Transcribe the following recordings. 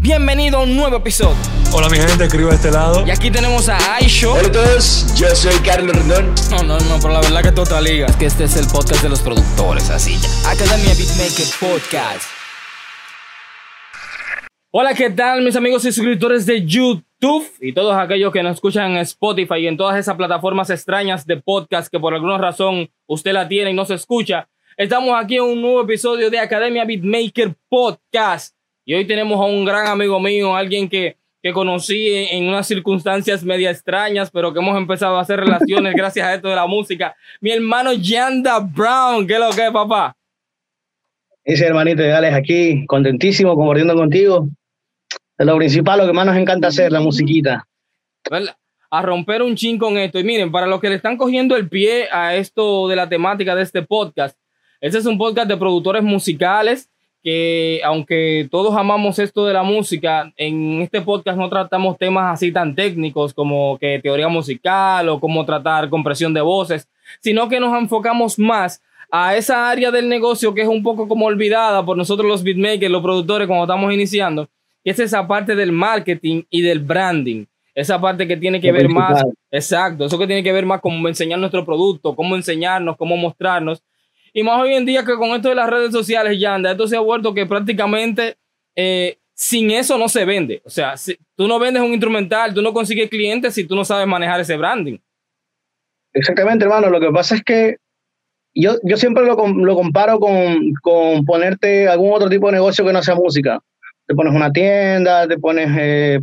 Bienvenido a un nuevo episodio. Hola mi gente, escribo de este lado. Y aquí tenemos a Aisho. Hola a todos, yo soy Carlos Rendón. No, no, no, pero la verdad que toda liga. Es que este es el podcast de los productores, así ya. Academia Beatmaker Podcast. Hola, ¿qué tal mis amigos y suscriptores de YouTube? Y todos aquellos que nos escuchan en Spotify y en todas esas plataformas extrañas de podcast que por alguna razón usted la tiene y no se escucha. Estamos aquí en un nuevo episodio de Academia Beatmaker Podcast. Y hoy tenemos a un gran amigo mío, alguien que, que conocí en, unas circunstancias media extrañas, pero que hemos empezado a hacer relaciones gracias a esto de la música. Mi hermano Yanda Brown, ¿qué es lo que es, papá? Ese hermanito de Alex aquí, contentísimo, compartiendo contigo. Es lo principal, lo que más nos encanta hacer, la musiquita. A romper un chin con esto. Y miren, para los que le están cogiendo el pie a esto de la temática de este podcast, este es un podcast de productores musicales que aunque todos amamos esto de la música, en este podcast no tratamos temas así tan técnicos como que teoría musical o cómo tratar compresión de voces, sino que nos enfocamos más a esa área del negocio que es un poco como olvidada por nosotros los beatmakers, los productores cuando estamos iniciando, que es esa parte del marketing y del branding. Esa parte que tiene que ver más, exacto, eso que tiene que ver más con enseñar nuestro producto, cómo enseñarnos, cómo mostrarnos. Y más hoy en día que con esto de las redes sociales, ya anda, esto se ha vuelto que prácticamente eh, sin eso no se vende. O sea, si, tú no vendes un instrumental, tú no consigues clientes si tú no sabes manejar ese branding. Exactamente, hermano. Lo que pasa es que yo, yo siempre lo, lo comparo con, con, ponerte algún otro tipo de negocio que no sea música. Te pones una tienda, te pones, eh,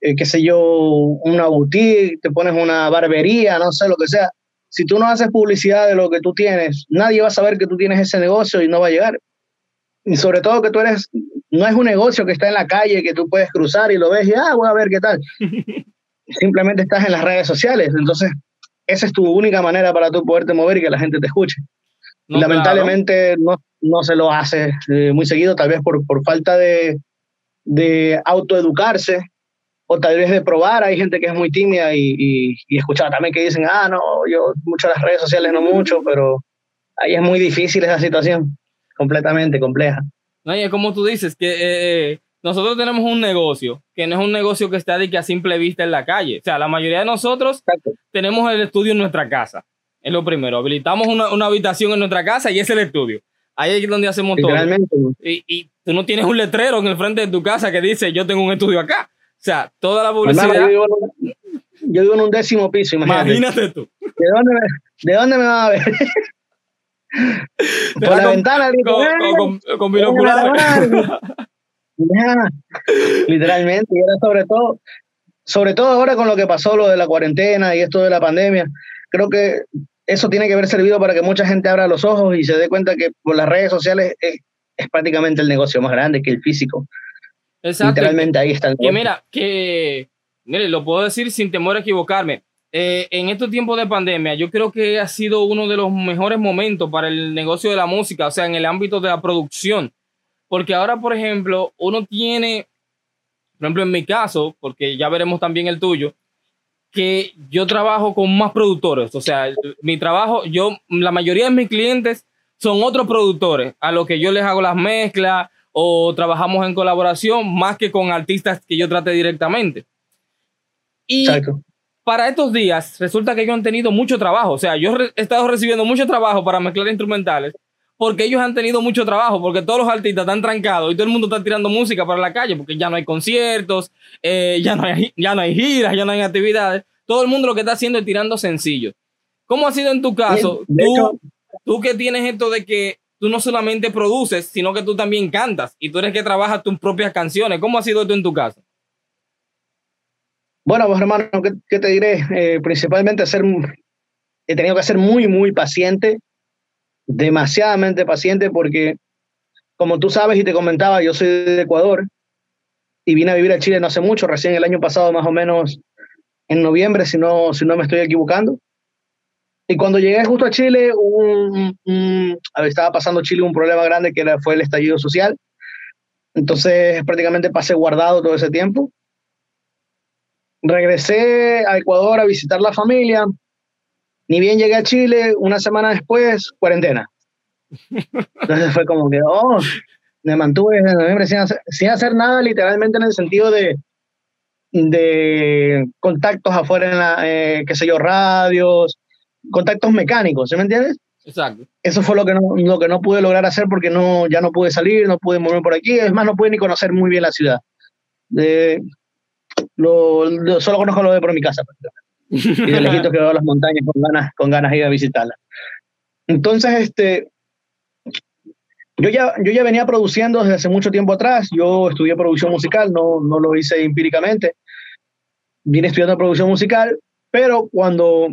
eh, qué sé yo, una boutique, te pones una barbería, no sé, lo que sea si tú no haces publicidad de lo que tú tienes, nadie va a saber que tú tienes ese negocio y no va a llegar. Y sobre todo que tú eres, no es un negocio que está en la calle, que tú puedes cruzar y lo ves y, ah, voy a ver qué tal. Simplemente estás en las redes sociales. Entonces, esa es tu única manera para tú poderte mover y que la gente te escuche. Lamentablemente no, no, se lo hace eh, muy seguido, tal vez por, por falta de, de autoeducarse o tal vez de probar, hay gente que es muy tímida y, y, y, escuchar también que dicen, ah, no, yo mucho las redes sociales no mucho, pero ahí es muy difícil esa situación, completamente compleja. No, y es como tú dices, que eh, eh, nosotros tenemos un negocio, que no es un negocio que está de que a simple vista en la calle. O sea, la mayoría de nosotros Exacto. tenemos el estudio en nuestra casa, es lo primero. Habilitamos una, una, habitación en nuestra casa y es el estudio. Ahí es donde hacemos todo. Y, y tú no tienes un letrero en el frente de tu casa que dice, yo tengo un estudio acá. O sea, toda la publicidad. Hermano, yo, vivo en, yo, vivo en, un décimo piso, imagínate. Imagínate tú. ¿De dónde me, de dónde me vas a ver? Por la, con, ventana, con, con, con, con binoculares. Literalmente, y era sobre todo, sobre todo ahora con lo que pasó, lo de la cuarentena y esto de la pandemia, creo que eso tiene que haber servido para que mucha gente abra los ojos y se dé cuenta que por las redes sociales es, es prácticamente el negocio más grande que el físico. Exacto. Literalmente ahí está el Que mira, que mire, lo puedo decir sin temor a equivocarme. Eh, en estos tiempos de pandemia, yo creo que ha sido uno de los mejores momentos para el negocio de la música, o sea, en el ámbito de la producción. Porque ahora, por ejemplo, uno tiene, por ejemplo, en mi caso, porque ya veremos también el tuyo, que yo trabajo con más productores. O sea, mi trabajo, yo, la mayoría de mis clientes son otros productores, a los que yo les hago las mezclas, o trabajamos en colaboración más que con artistas que yo trate directamente. Y Exacto. para estos días resulta que ellos han tenido mucho trabajo. O sea, yo he estado recibiendo mucho trabajo para mezclar instrumentales porque ellos han tenido mucho trabajo, porque todos los artistas están trancados y todo el mundo está tirando música para la calle porque ya no hay conciertos, eh, ya, no hay, ya no hay giras, ya no hay actividades. Todo el mundo lo que está haciendo es tirando sencillos. ¿Cómo ha sido en tu caso? De tú, tú que tienes esto de que tú no solamente produces, sino que tú también cantas y tú eres que trabajas tus propias canciones. ¿Cómo ha sido esto en tu caso? Bueno, pues hermano, ¿qué, qué te diré? Eh, principalmente ser, he tenido que ser muy, muy paciente, demasiadamente paciente, porque como tú sabes y te comentaba, yo soy de Ecuador y vine a vivir a Chile no hace mucho, recién el año pasado más o menos en noviembre, si no, si no me estoy equivocando. Y cuando llegué justo a Chile, un, un, estaba pasando Chile un problema grande que era, fue el estallido social. Entonces prácticamente pasé guardado todo ese tiempo. Regresé a Ecuador a visitar la familia. Ni bien llegué a Chile, una semana después, cuarentena. Entonces fue como que, oh, Me mantuve desde noviembre sin hacer, sin hacer nada, literalmente en el sentido de, de contactos afuera en la, eh, qué sé yo, radios, contactos mecánicos, ¿sí me entiendes? Exacto. Eso fue lo que, no, lo que no pude lograr hacer porque no, ya no pude salir, no pude moverme por aquí, es más, no pude ni conocer muy bien la ciudad. Eh, lo, lo- solo conozco lo de por mi casa. pues, Y de lejitos que veo las montañas con ganas, con ganas de ir a visitarlas. Entonces, este, yo ya, yo ya venía produciendo desde hace mucho tiempo atrás. Yo estudié producción musical, no, no lo hice empíricamente. Vine estudiando producción musical, pero cuando,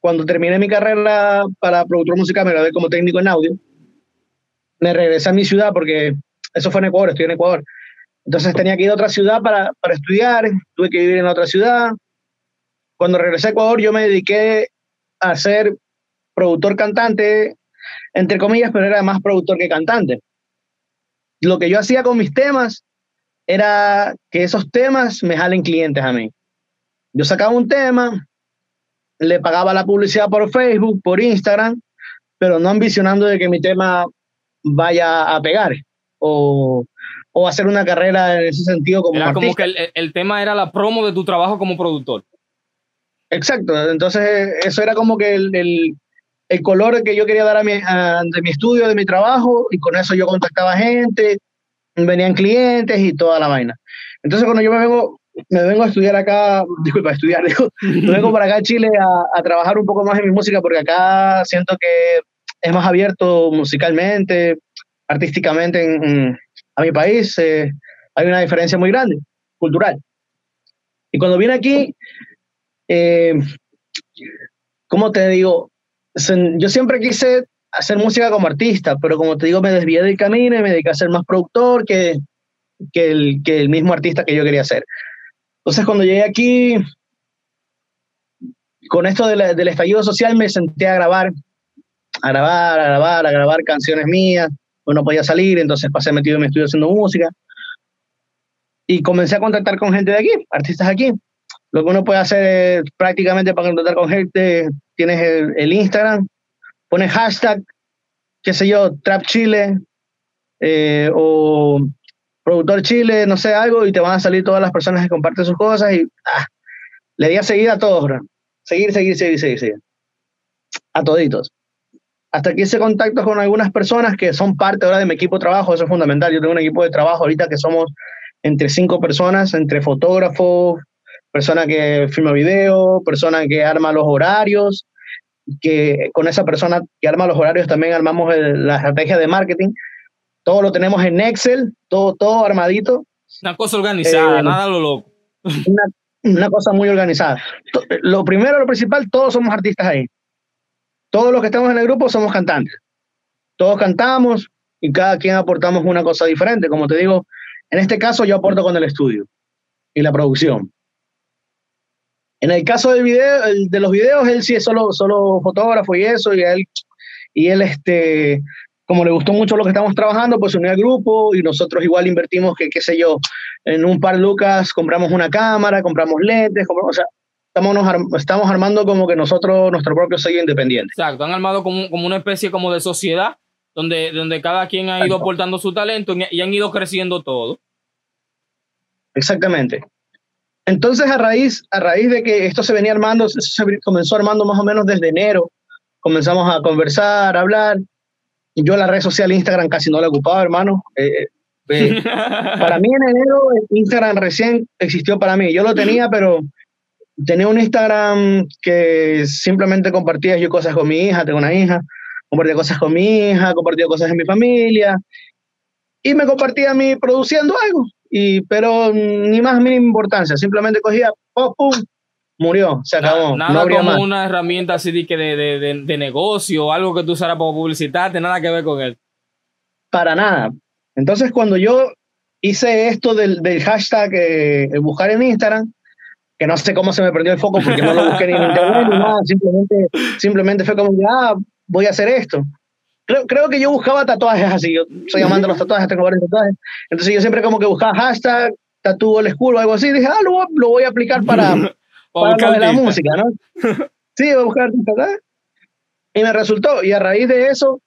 cuando terminé mi carrera para productor musical, me gradué como técnico en audio. Me regresé a mi ciudad porque eso fue en Ecuador, estoy en Ecuador. Entonces tenía que ir a otra ciudad para, para estudiar, tuve que vivir en otra ciudad. Cuando regresé a Ecuador, yo me dediqué a ser productor cantante, entre comillas, pero era más productor que cantante. Lo que yo hacía con mis temas era que esos temas me jalen clientes a mí. Yo sacaba un tema, le pagaba la publicidad por Facebook, por Instagram, pero no ambicionando de que mi tema vaya a pegar o, o hacer una carrera en ese sentido como Era como que el, el- el tema era la promo de tu trabajo como productor. Exacto, entonces eso era como que el, el, el color que yo quería dar a mi, a- de mi estudio, de mi trabajo, y con eso yo contactaba gente, venían clientes y toda la vaina. Entonces cuando yo me vengo, me vengo a estudiar acá, disculpa, a estudiar, digo, me vengo para acá a Chile a, a trabajar un poco más en mi música, porque acá siento que es más abierto musicalmente, artísticamente en- en- a mi país, eh, hay una diferencia muy grande, cultural. Y cuando vine aquí, eh, ¿cómo te digo? Yo siempre quise hacer música como artista, pero como te digo, me desvié del camino y me dediqué a ser más productor que, que, el, que el mismo artista que yo quería ser. Entonces, cuando llegué aquí, con esto de la- del estallido social, me senté a grabar, a grabar, a grabar, a grabar canciones mías. Pues no podía salir, entonces pasé metido en mi estudio haciendo música. Y comencé a contactar con gente de aquí, artistas aquí. Lo que uno puede hacer es, prácticamente para contactar con gente, tienes el, el Instagram, pones hashtag, qué sé yo, Trap Chile eh, o Productor Chile, no sé, algo, y te van a salir todas las personas que comparten sus cosas y ah, le di a seguir a todos, bro. Seguir, seguir, seguir, seguir, seguir. A toditos. Hasta que hice contactos con algunas personas que son parte ahora de mi equipo de trabajo, eso es fundamental. Yo tengo un equipo de trabajo ahorita que somos entre cinco personas, entre fotógrafos, persona que filma video, persona que arma los horarios, que con esa persona que arma los horarios también armamos el- la estrategia de marketing. Todo lo tenemos en Excel, todo, todo armadito, Una cosa organizada, Eh, nada lo loco. una, una cosa muy organizada. Lo primero, lo principal, todos somos artistas ahí. Todos los que estamos en el grupo somos cantantes. Todos cantamos y cada quien aportamos una cosa diferente. Como te digo, en este caso yo aporto con el estudio y la producción. En el caso del video, el de los videos, él sí es solo, solo fotógrafo y eso, y él, y él este, como le gustó mucho lo que estamos trabajando, pues se unió al grupo y nosotros igual invertimos, que qué sé yo, en un par lucas compramos una cámara, compramos lentes, compramos, o sea, estamos, estamos armando como que nosotros, nuestro propio sello independiente. Exacto, han armado como, como una especie como de sociedad donde, donde cada quien ha ido Exacto. aportando su talento y, han ido creciendo todo. Exactamente. Entonces, a raíz, a raíz de que esto se venía armando, eso se comenzó armando más o menos desde enero, comenzamos a conversar, a hablar. Yo la red social Instagram casi no la ocupaba, hermano. Eh, eh, para mí en enero Instagram recién existió para mí. Yo lo tenía, pero tenía un Instagram que simplemente compartía yo cosas con mi hija, tengo una hija, compartía cosas con mi hija, compartía cosas en mi familia y me compartía a mí produciendo algo. Y, pero ni más mínima importancia, simplemente cogía, pum, pum, murió, se acabó, nada no habría como más. una herramienta así de, de, de, de, negocio, algo que tú usaras para publicitarte, nada que ver con él. Para nada. Entonces, cuando yo hice esto del, del hashtag eh, buscar en Instagram, que no sé cómo se me perdió el foco porque no lo busqué ni en internet ni nada, simplemente, simplemente fue como, ah, voy a hacer esto. Creo, creo que yo buscaba tatuajes así, yo soy amante de los tatuajes, tengo varios tatuajes. Entonces yo siempre como que buscaba hashtag, tatúo el school o algo así, dije, ah, lo, lo voy a aplicar para, Para para lo de la música, ¿no? Sí, voy a buscar artista, ¿sabes? Y me resultó, y a raíz de eso,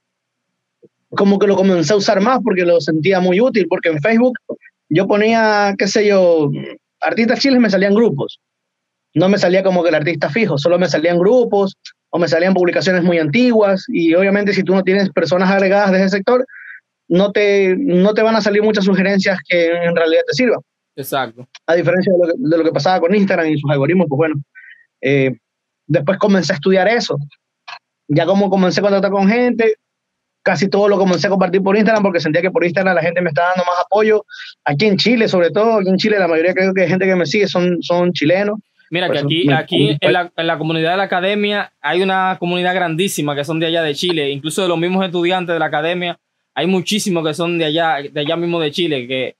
como que lo comencé a usar más porque lo sentía muy útil, porque en Facebook yo ponía, qué sé yo, artistas chiles me salían grupos. No me salía como que el artista fijo, solo me salían grupos o me salían publicaciones muy antiguas y obviamente si tú no tienes personas agregadas de ese sector, no te, no te van a salir muchas sugerencias que en realidad te sirvan. Exacto. A diferencia de lo que, de lo que pasaba con Instagram y sus algoritmos, pues bueno, eh, después comencé a estudiar eso. Ya como comencé a contactar con gente, casi todo lo comencé a compartir por Instagram porque sentía que por Instagram la gente me estaba dando más apoyo. Aquí en Chile, sobre todo, aquí en Chile la mayoría creo que gente que me sigue son, son chilenos. Mira que aquí, aquí en, la, en la comunidad de la academia hay una comunidad grandísima que son de allá de Chile, incluso de los mismos estudiantes de la academia, hay muchísimos que son de allá, de allá mismo de Chile, que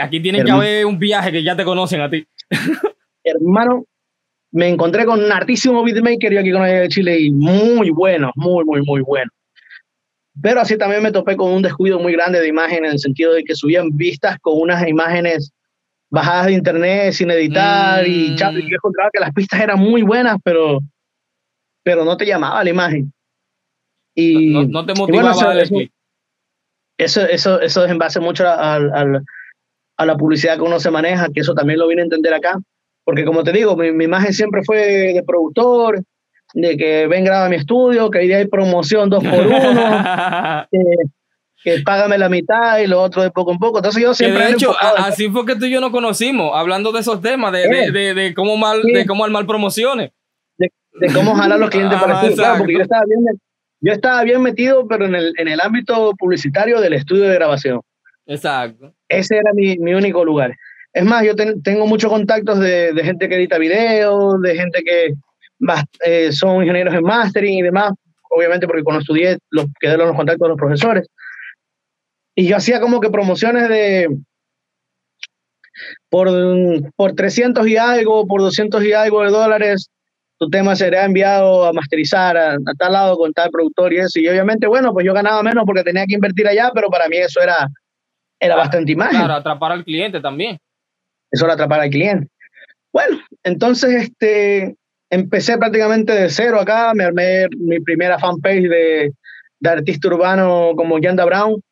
aquí tienen que haber un viaje que ya te conocen a ti. Hermano, me encontré con un artísimo beatmaker yo aquí con de Chile y muy bueno, muy, muy, muy bueno. Pero así también me topé con un descuido muy grande de imágenes en el sentido de que subían vistas con unas imágenes bajadas de internet sin editar y, yo encontraba que las pistas eran muy buenas, pero, pero no te llamaba la imagen. Y, no, te motivaba bueno, eso, eso, eso, eso, es en base mucho a, a, a, la publicidad que uno se maneja, que eso también lo vine a entender acá, porque como te digo, mi, mi imagen siempre fue de productor, de que ven, graba mi estudio, que ahí hay promoción dos por uno, que págame la mitad y lo otro de poco en poco. Entonces yo siempre... de hecho, así fue que tú y yo nos conocimos, hablando de esos temas, de, de, de, de cómo mal, de cómo armar promociones. De, cómo jalar los clientes para el claro, porque yo estaba, bien, yo estaba bien metido, pero en el, en el ámbito publicitario del estudio de grabación. Exacto. Ese era mi, mi único lugar. Es más, yo tengo muchos contactos de, de, gente que edita videos, de gente que eh, son ingenieros en mastering y demás, obviamente porque cuando estudié los, quedé los contactos de los profesores. Y yo hacía como que promociones de por, por 300 y algo, por 200 y algo de dólares, tu tema será enviado a masterizar a, tal lado con tal productor y eso. Y obviamente, bueno, pues yo ganaba menos porque tenía que invertir allá, pero para mí eso era, era bastante imagen. Claro, atrapar al cliente también. Eso era atrapar al cliente. Bueno, entonces este, empecé prácticamente de cero acá, me armé mi primera fanpage de, de artista urbano como Yanda Brown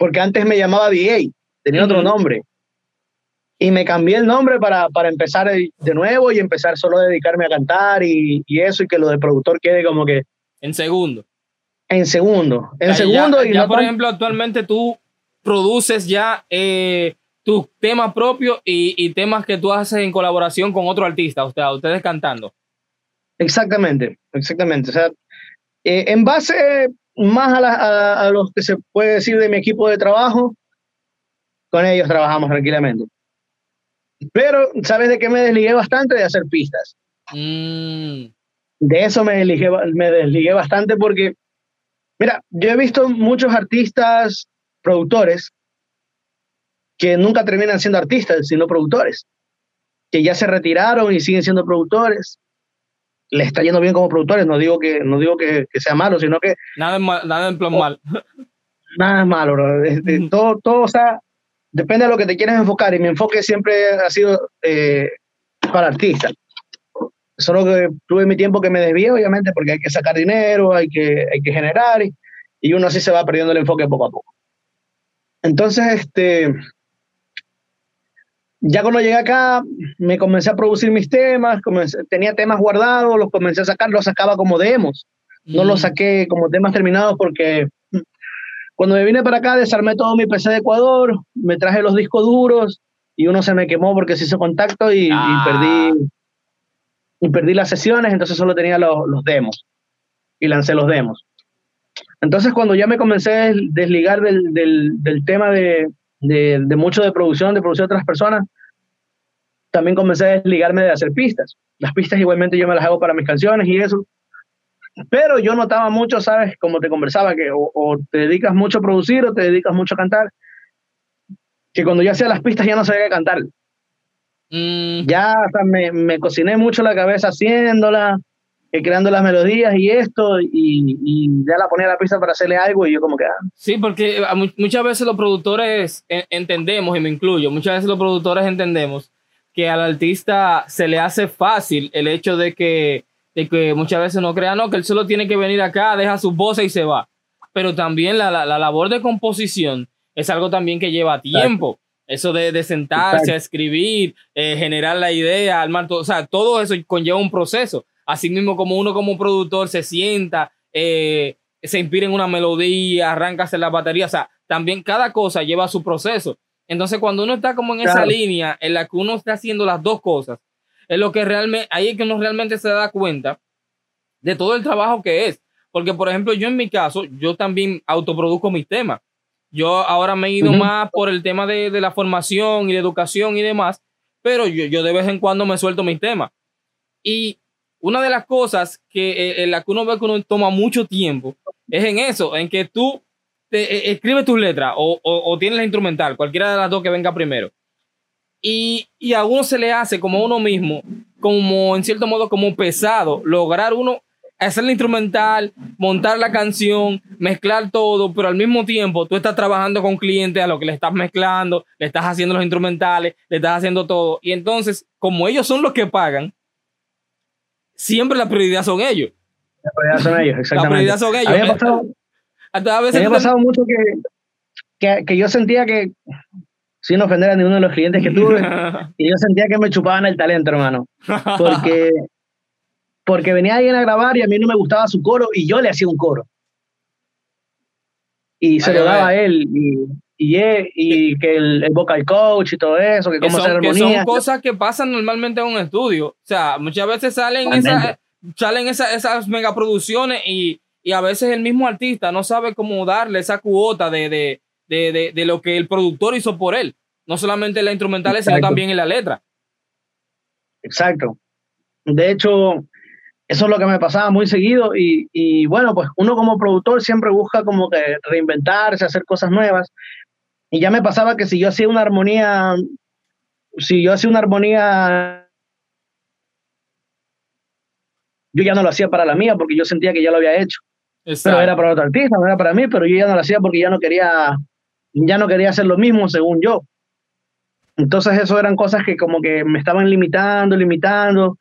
porque antes me llamaba DA, tenía otro nombre. Y me cambié el nombre para, para, empezar de nuevo y empezar solo a dedicarme a cantar y, y, eso, y que lo de productor quede como que... En segundo. En segundo. En segundo. Ya, y ya por ejemplo, actualmente tú produces ya eh, tus temas propios y, y, temas que tú haces en colaboración con otro artista, o sea, ustedes cantando. Exactamente, exactamente. O sea, eh, en base más a, a, los que se puede decir de mi equipo de trabajo, con ellos trabajamos tranquilamente. Pero, ¿sabes de qué me desligué bastante? De hacer pistas. Mm. De eso me desligué, me desligué bastante porque, mira, yo he visto muchos artistas, productores, que nunca terminan siendo artistas, sino productores, que ya se retiraron y siguen siendo productores, le está yendo bien como productores, no digo que, no digo que, que sea malo, sino que... Nada, mal, nada en plan mal. Nada es malo, bro. Este, todo, todo, o sea, depende de lo que te quieras enfocar y mi enfoque siempre ha sido eh, para artistas. Solo que tuve mi tiempo que me desvié, obviamente, porque hay que sacar dinero, hay que, hay que generar y, y uno así se va perdiendo el enfoque poco a poco. Entonces, este, ya cuando llegué acá, me comencé a producir mis temas, tenía temas guardados, los comencé a sacar, los sacaba como demos. No los mm. saqué como temas terminados porque cuando me vine para acá desarmé todo mi PC de Ecuador, me traje los discos duros y uno se me quemó porque se hizo contacto y, ah. perdí y perdí las sesiones, entonces solo tenía los, los, demos y lancé los demos. Entonces cuando ya me comencé a desligar del, del, del tema de, de, de, mucho de producción, de producción de otras personas, también comencé a desligarme de hacer pistas. Las pistas igualmente yo me las hago para mis canciones y eso. Pero yo notaba mucho, ¿sabes? Como te conversaba, que o, te dedicas mucho a producir o te dedicas mucho a cantar, que cuando yo hacía las pistas ya no sabía qué cantar. Mm. Ya me, me, cociné mucho la cabeza haciéndola, eh, creando las melodías y esto, y, y, ya la ponía a la pista para hacerle algo y yo como que... Ah. Sí, porque eh, muchas veces los productores entendemos, y me incluyo, muchas veces los productores entendemos que al artista se le hace fácil el hecho de que, de que muchas veces no crea, no, que él solo tiene que venir acá, deja su voz y se va. pero también la, la, labor de composición es algo también que lleva tiempo. Eso de, de sentarse a escribir, eh, generar la idea, armar todo, o sea, todo eso conlleva un proceso. Así mismo como uno como productor se sienta, eh, se inspira en una melodía, arranca a hacer la batería, o sea, también cada cosa lleva su proceso. Entonces, cuando uno está como en esa línea en la que uno está haciendo las dos cosas, es lo que realmente, ahí es que uno realmente se da cuenta de todo el trabajo que es. Porque, por ejemplo, yo en mi caso, yo también autoproduzco mis temas. Yo ahora me he ido más por el tema de, la formación y de educación y demás, pero yo, yo de vez en cuando me suelto mis temas. Y una de las cosas que eh, en la que uno ve que uno toma mucho tiempo es en eso, en que tú te, eh, escribes tus letras o, o, tienes la instrumental, cualquiera de las dos que venga primero. Y, y, a uno se le hace como uno mismo, como en cierto modo como pesado, lograr uno hacer la instrumental, montar la canción, mezclar todo, pero al mismo tiempo tú estás trabajando con clientes a lo que le estás mezclando, le estás haciendo los instrumentales, le estás haciendo todo. Y entonces, como ellos son los que pagan, siempre la prioridad son ellos. La prioridad son ellos, exactamente. La prioridad son ellos. Había pasado, a veces había pasado mucho que, que, yo sentía que, sin ofender a ninguno de los clientes que tuve, y yo sentía que me chupaban el talento, hermano. Porque, porque venía alguien a grabar y a mí no me gustaba su coro y yo le hacía un coro. Y se lo daba a él. Y, y, y que el, vocal coach y todo eso, que, cómo son, armonía. Que son cosas que pasan normalmente en un estudio. O sea, muchas veces salen, esa, salen esa, esas megaproducciones y, y a veces el mismo artista no sabe cómo darle esa cuota de, de, de, de, lo que el productor hizo por él. No solamente en la instrumental, sino también en la letra. Exacto. De hecho, eso es lo que me pasaba muy seguido y, y, bueno, pues uno como productor siempre busca como que reinventarse, hacer cosas nuevas y ya me pasaba que si yo hacía una armonía, si yo hacía una armonía, yo ya no lo hacía para la mía porque yo sentía que ya lo había hecho. Pero era para otro artista, no era para mí, pero yo ya no lo hacía porque ya no quería, ya no quería hacer lo mismo según yo. Entonces eso eran cosas que como que me estaban limitando, limitando,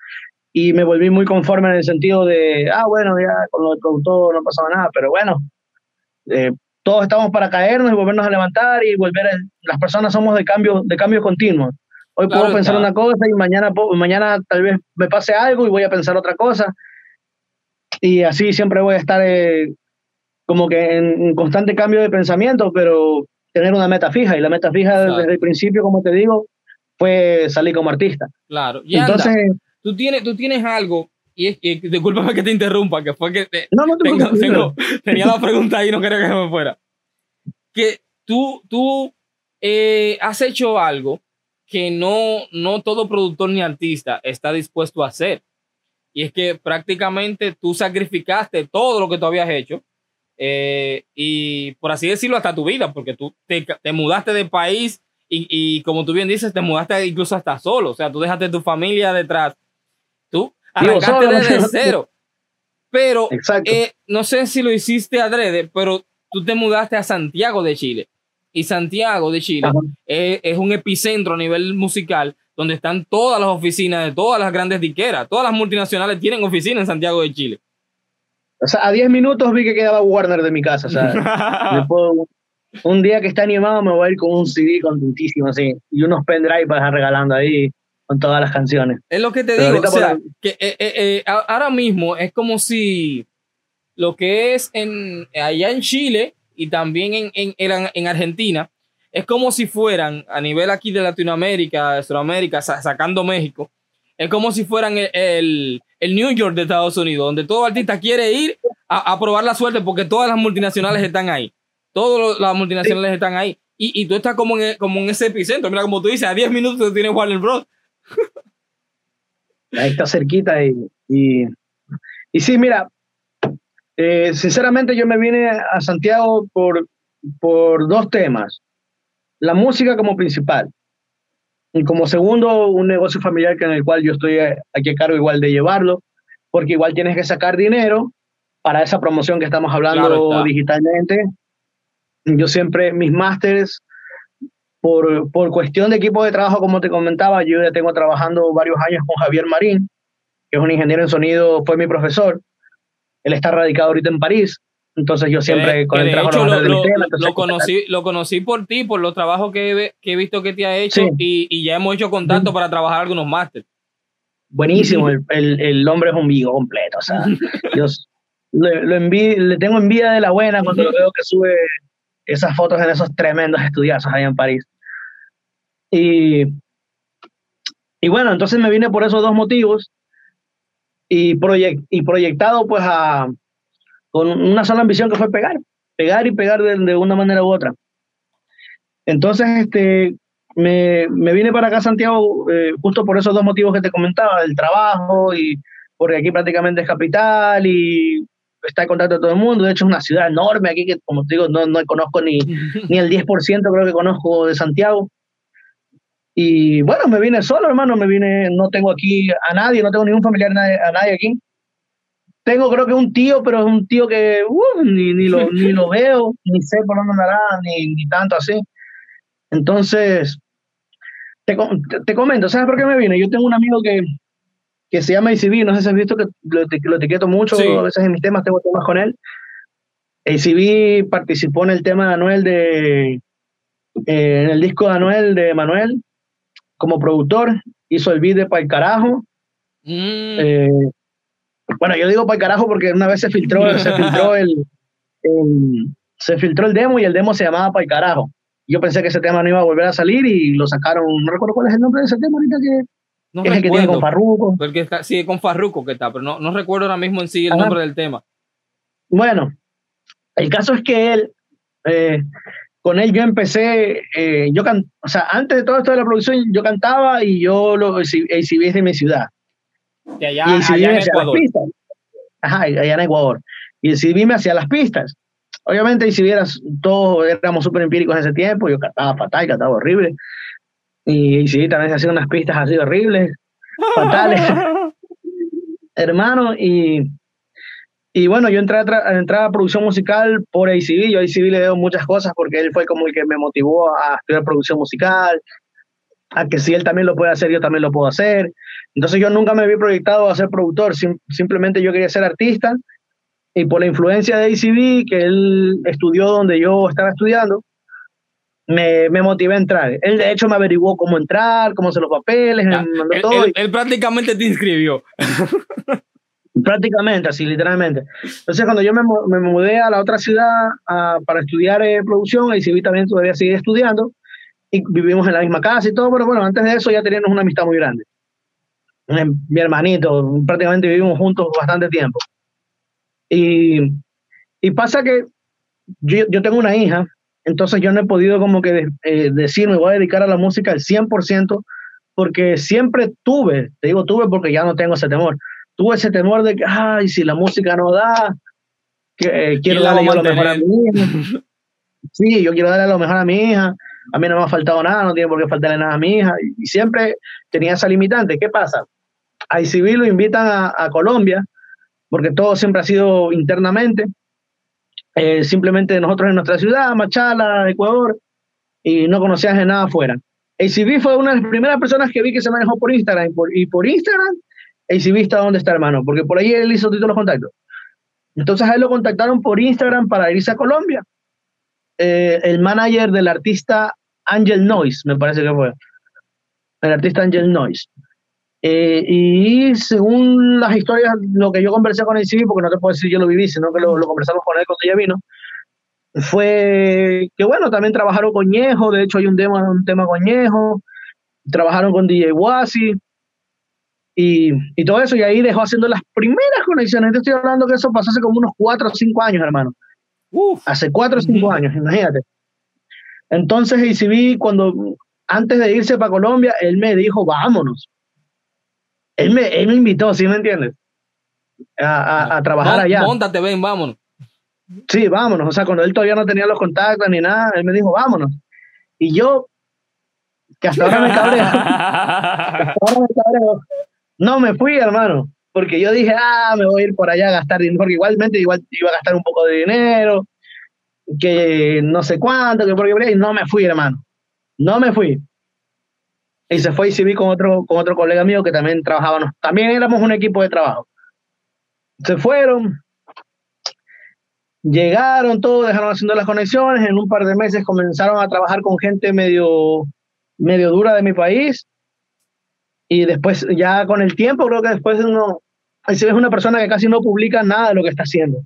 y me volví muy conforme en el sentido de, ah, bueno, ya con lo del productor no pasaba nada, pero bueno, eh, todos estamos para caernos y volvernos a levantar y volver a, las personas somos de cambio de cambio continuo. Hoy puedo pensar una cosa y mañana mañana tal vez me pase algo y voy a pensar otra cosa. Y así siempre voy a estar eh, como que en, constante cambio de pensamiento pero tener una meta fija. Y la meta fija desde el principio como te digo fue salir como artista. Claro. Y entonces tú tienes tú tienes algo y, es que discúlpame que te interrumpa, que fue que no, no te tengo, tenía la pregunta ahí, no quería que se me fuera. Que tú, tú eh, has hecho algo que no, no todo productor ni artista está dispuesto a hacer. Y es que prácticamente tú sacrificaste todo lo que tú habías hecho. Eh, y por así decirlo, hasta tu vida, porque tú te, te mudaste de país y, y, como tú bien dices, te mudaste incluso hasta solo. O sea, tú dejaste tu familia detrás. Arrancaste desde cero. Pero eh, no sé si lo hiciste adrede, pero tú te mudaste a Santiago de Chile. Y Santiago de Chile es, un epicentro a nivel musical donde están todas las oficinas de todas las grandes diqueras. Todas las multinacionales tienen oficinas en Santiago de Chile. O sea, a 10 minutos vi que quedaba Warner de mi casa. O sea, un día que está animado me voy a ir con un CD contentísimo así y unos pendrive para regalando ahí con todas las canciones. Es lo que te digo, o sea, que eh, eh, eh, ahora mismo es como si lo que es en, allá en Chile y también en, en, en Argentina, es como si fueran a nivel aquí de Latinoamérica, de Sudamérica, sacando México, es como si fueran el, el, New York de Estados Unidos, donde todo artista quiere ir a, a, probar la suerte porque todas las multinacionales están ahí. Todas las multinacionales están ahí. Y, y tú estás como en, como en ese epicentro. Mira, como tú dices, a 10 minutos tienes Warner Bros. Ahí está cerquita y, y, y sí, mira, eh, sinceramente yo me vine a Santiago por, por dos temas. La música como principal. Y como segundo, un negocio familiar que en el cual yo estoy aquí a cargo igual de llevarlo, porque igual tienes que sacar dinero para esa promoción que estamos hablando digitalmente. Yo siempre, mis másteres por, por cuestión de equipo de trabajo, como te comentaba, yo ya tengo trabajando varios años con Javier Marín, que es un ingeniero en sonido, fue mi profesor. Él está radicado ahorita en París. Entonces yo siempre con el trabajo lo, lo, conocí, lo conocí por ti, por los trabajos que he, visto que te ha hecho y, ya hemos hecho contacto para trabajar algunos máster. Buenísimo, el, el, hombre es un vivo completo. O sea, yo le, le tengo envidia de la buena cuando lo veo que sube esas fotos en esos tremendos estudiazos ahí en París. Y, y bueno, entonces me vine por esos dos motivos y, y proyectado pues a, con una sola ambición que fue pegar, pegar y pegar de, una manera u otra. Entonces, este, me, me vine para acá, Santiago, eh, justo por esos dos motivos que te comentaba, el trabajo y porque aquí prácticamente es capital y está en contacto con todo el mundo. De hecho, es una ciudad enorme aquí que, como te digo, no, no conozco ni, ni el 10%, creo que conozco de Santiago. Y bueno, me vine solo, hermano, me vine, no tengo aquí a nadie, no tengo ningún familiar a nadie aquí. Tengo creo que un tío, pero es un tío que uh, ni, ni, lo, ni lo veo, ni sé por dónde andará, ni, ni tanto así. Entonces, te, te, comento, ¿sabes por qué me vine? Yo tengo un amigo que, que se llama ACB, no sé si has visto que lo, lo etiqueto mucho, a veces en mis temas tengo temas con él. ACB participó en el tema de Anuel de, eh, en el disco de Anuel de Manuel, como productor, hizo el beat para el carajo. Mm. Eh, bueno, yo digo para el carajo porque una vez se filtró, se filtró el, se filtró el demo y el demo se llamaba para el carajo. Yo pensé que ese tema no iba a volver a salir y lo sacaron, no recuerdo cuál es el nombre de ese tema ahorita que, no es el que tiene con Farruko. Porque está, sí, con Farruko que está, pero no, no recuerdo ahora mismo en sí el nombre del tema. Bueno, el caso es que él, eh, con él yo empecé, eh, yo o sea, antes de todo esto de la producción, yo cantaba y yo lo exhibí de mi ciudad. De allá, allá en Ecuador. Ajá, allá en Ecuador. Y exhibíme hacia las pistas. Obviamente, y si vieras, todos éramos súper empíricos en ese tiempo, yo cantaba fatal, cantaba horrible. Y, y sí, también se hacían unas pistas así horribles, fatales. Hermano, y y bueno, yo entré a, entré a producción musical por ACB. Yo a ACB le debo muchas cosas porque él fue como el que me motivó a estudiar producción musical, a que si él también lo puede hacer, yo también lo puedo hacer. Entonces yo nunca me había proyectado a ser productor, simplemente yo quería ser artista. Y por la influencia de ACB, que él estudió donde yo estaba estudiando, me, me, motivé a entrar. Él de hecho me averiguó cómo entrar, cómo hacer los papeles, él, todo. él, prácticamente te inscribió. Prácticamente, así, literalmente. Entonces, cuando yo me, me mudé a la otra ciudad para estudiar eh, producción, y vi también todavía seguir estudiando, y vivimos en la misma casa y todo, pero bueno, antes de eso ya teníamos una amistad muy grande. Mi hermanito, prácticamente vivimos juntos bastante tiempo. Y, y pasa que yo, yo, tengo una hija, entonces yo no he podido como que eh, decir, me voy a dedicar a la música al 100%, porque siempre tuve, te digo tuve porque ya no tengo ese temor, tuve ese temor de que, ay, si la música no da, que, eh, quiero darle lo mejor a mi hija. Sí, yo quiero darle lo mejor a mi hija. A mí no me ha faltado nada, no tiene por qué faltarle nada a mi hija. Y, siempre tenía esa limitante. ¿Qué pasa? A ICB lo invitan a, Colombia, porque todo siempre ha sido internamente. Eh, simplemente nosotros en nuestra ciudad, Machala, Ecuador, y no conocías de nada afuera. ACB fue una de las primeras personas que vi que se manejó por Instagram, y por Instagram ACB está donde está, hermano, porque por ahí él hizo todos los contactos. Entonces a él lo contactaron por Instagram para irse a Colombia. Eh, el manager del artista Angel Noise, me parece que fue. El artista Angel Noise. Eh, y según las historias, lo que yo conversé con ACB, porque no te puedo decir yo lo viví, sino que lo, conversamos con él cuando ella vino, fue que bueno, también trabajaron con Ñejo, de hecho hay un tema, un tema con Ñejo, trabajaron con DJ Wasi, y, y, todo eso, y ahí dejó haciendo las primeras conexiones. Te estoy hablando que eso pasó hace como unos cuatro o cinco años, hermano. Hace cuatro o cinco años, imagínate. Entonces, ACB, cuando antes de irse para Colombia, él me dijo, vámonos. Él me, él me invitó, ¿sí me entiendes? A, a, trabajar allá. Móntate, ven, vámonos. Sí, vámonos. O sea, cuando él todavía no tenía los contactos ni nada, él me dijo, vámonos. Y yo, que hasta ahora me cabreo, hasta ahora me cabreo, no me fui, hermano, porque yo dije, ah, me voy a ir por allá a gastar dinero, porque igualmente igual iba a gastar un poco de dinero, que no sé cuánto, que porque y no me fui, hermano. No me fui. Y se fue y se vi con otro, con otro colega mío que también trabajábamos, también éramos un equipo de trabajo. Se fueron. llegaron todos, dejaron haciendo las conexiones, en un par de meses comenzaron a trabajar con gente medio, medio dura de mi país y después ya con el tiempo creo que después uno, es una persona que casi no publica nada de lo que está haciendo.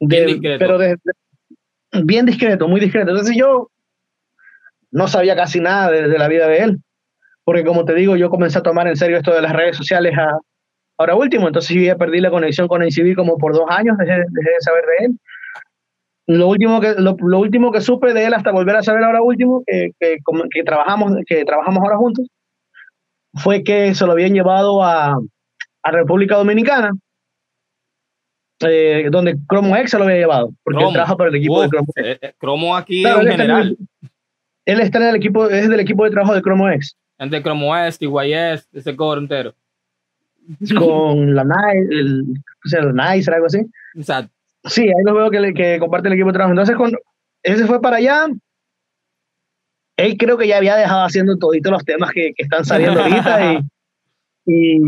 Bien discreto. Pero de- de- bien discreto, muy discreto. Entonces yo no sabía casi nada de, de la vida de él, porque como te digo, yo comencé a tomar en serio esto de las redes sociales a- ahora último, entonces yo ya perdí la conexión con NCB como por dos años, dejé, dejé de saber de él. Lo último, que, lo, lo último que supe de él hasta volver a saber ahora último, que, que, que trabajamos, que trabajamos ahora juntos, fue que se lo habían llevado a, a República Dominicana, eh, donde Chromo X se lo había llevado, porque él Cromo. trabaja para el equipo de Uf, X. eh, eh, Cromo aquí Claro, general. Él está en el equipo, es del equipo de trabajo de Chromo X, Entre Chrome OS, TYS, ese coro entero. con la Nice, el, o sea, la Nice, algo así. Exacto. Sí, ahí los veo que, le- que comparte el equipo de trabajo. Entonces, cuando ese fue para allá, él creo que ya había dejado haciendo toditos los temas que, que están saliendo ahorita y, y,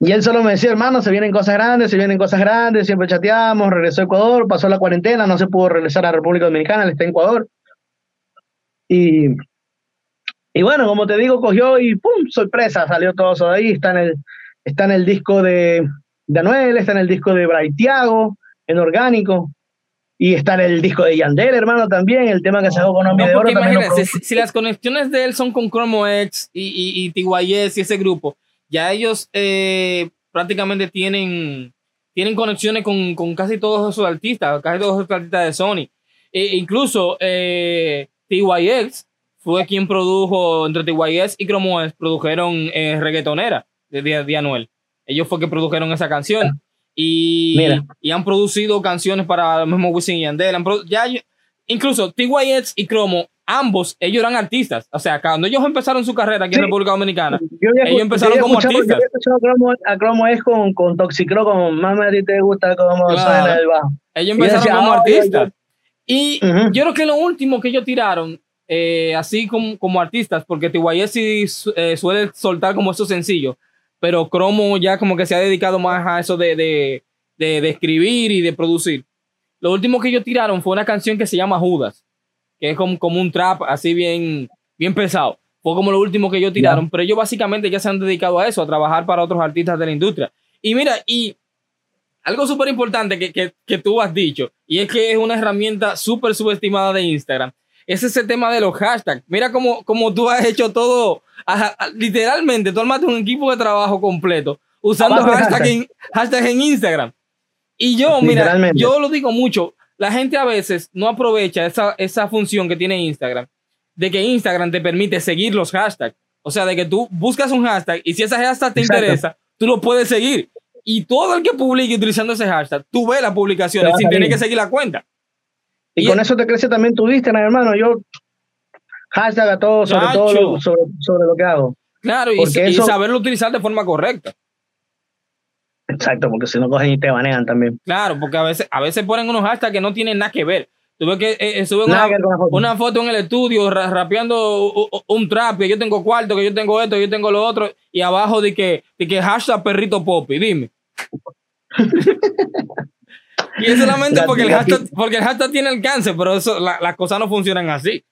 y él solo me decía, hermano, se vienen cosas grandes, se vienen cosas grandes, siempre chateamos, regresó a Ecuador, pasó la cuarentena, no se pudo regresar a República Dominicana, él está en Ecuador. Y, y bueno, como te digo, cogió y ¡pum! sorpresa, salió todo eso de ahí, está en el, está en el disco de, de Anuel, está en el disco de Braithiago, en orgánico. Y está en el disco de Yandel, hermano, también. El tema que sacó con No, Hombre de Oro imagínate, si, si las conexiones de él son con Chrome X y, y, y TYS y ese grupo, ya ellos eh, prácticamente tienen, tienen conexiones con, con casi todos esos artistas, casi todos esos artistas de Sony. E incluso eh, TYX fue quien produjo, entre TYS y Chrome X, produjeron eh, Reggaetonera de, de, de Anuel. Ellos fue que produjeron esa canción. Y, Mira. y han producido canciones para el mismo Wisin y Yandel. han ya, incluso TYX y Cromo, ambos, ellos eran artistas. O sea, cuando ellos empezaron su carrera aquí en Sí. República Dominicana, Yo había ellos empezaron yo como artistas. Yo había escuchado a Cromo, a Cromo es con, con Toxicro, como mami a ti te gusta cómo Claro. suena el bajo. ellos yo empezaron decía, como "Ay, ay, artistas. Y yo creo que lo último que ellos tiraron, eh, así como, como artistas, porque su- eh, suele soltar como esos sencillos, pero Cromo ya como que se ha dedicado más a eso de, de, de, de escribir y de producir. Lo último que ellos tiraron fue una canción que se llama Judas, que es como, como un trap así bien, bien pesado. Fue como lo último que ellos tiraron, pero ellos básicamente ya se han dedicado a eso, a trabajar para otros artistas de la industria. Y mira, y algo súper importante que, que, que tú has dicho, y es que es una herramienta súper subestimada de Instagram, es ese tema de los hashtags. Mira cómo, cómo tú has hecho todo, literalmente, tú armaste un equipo de trabajo completo usando de hashtag en, hashtag en Instagram. Y yo, mira, yo lo digo mucho, la gente a veces no aprovecha esa, esa función que tiene Instagram, de que Instagram te permite seguir los hashtags. O sea, de que tú buscas un hashtag y si ese hashtag te Exacto. interesa, tú lo puedes seguir. Y todo el que publique utilizando ese hashtag, tú ves las publicaciones sin tener que seguir la cuenta. Y, Y- con eso te crece también tu Instagram, hermano. Yo hashtag a todo, sobre todo lo, sobre, sobre lo que hago. Claro, y, saberlo utilizar de forma correcta. Exacto, porque si no cogen y te banean también. Claro, porque a veces, a veces ponen unos hashtags que no tienen nada que ver. Tú ves que eh, eh, suben una, que foto. una foto en el estudio ra- rapeando un trap, que yo tengo cuarto, que yo tengo esto, que yo tengo lo otro, y abajo de que, de que hashtag perrito popi, dime. Y es solamente porque el, hashtag, porque el hashtag tiene alcance, pero eso, la- las cosas no funcionan así.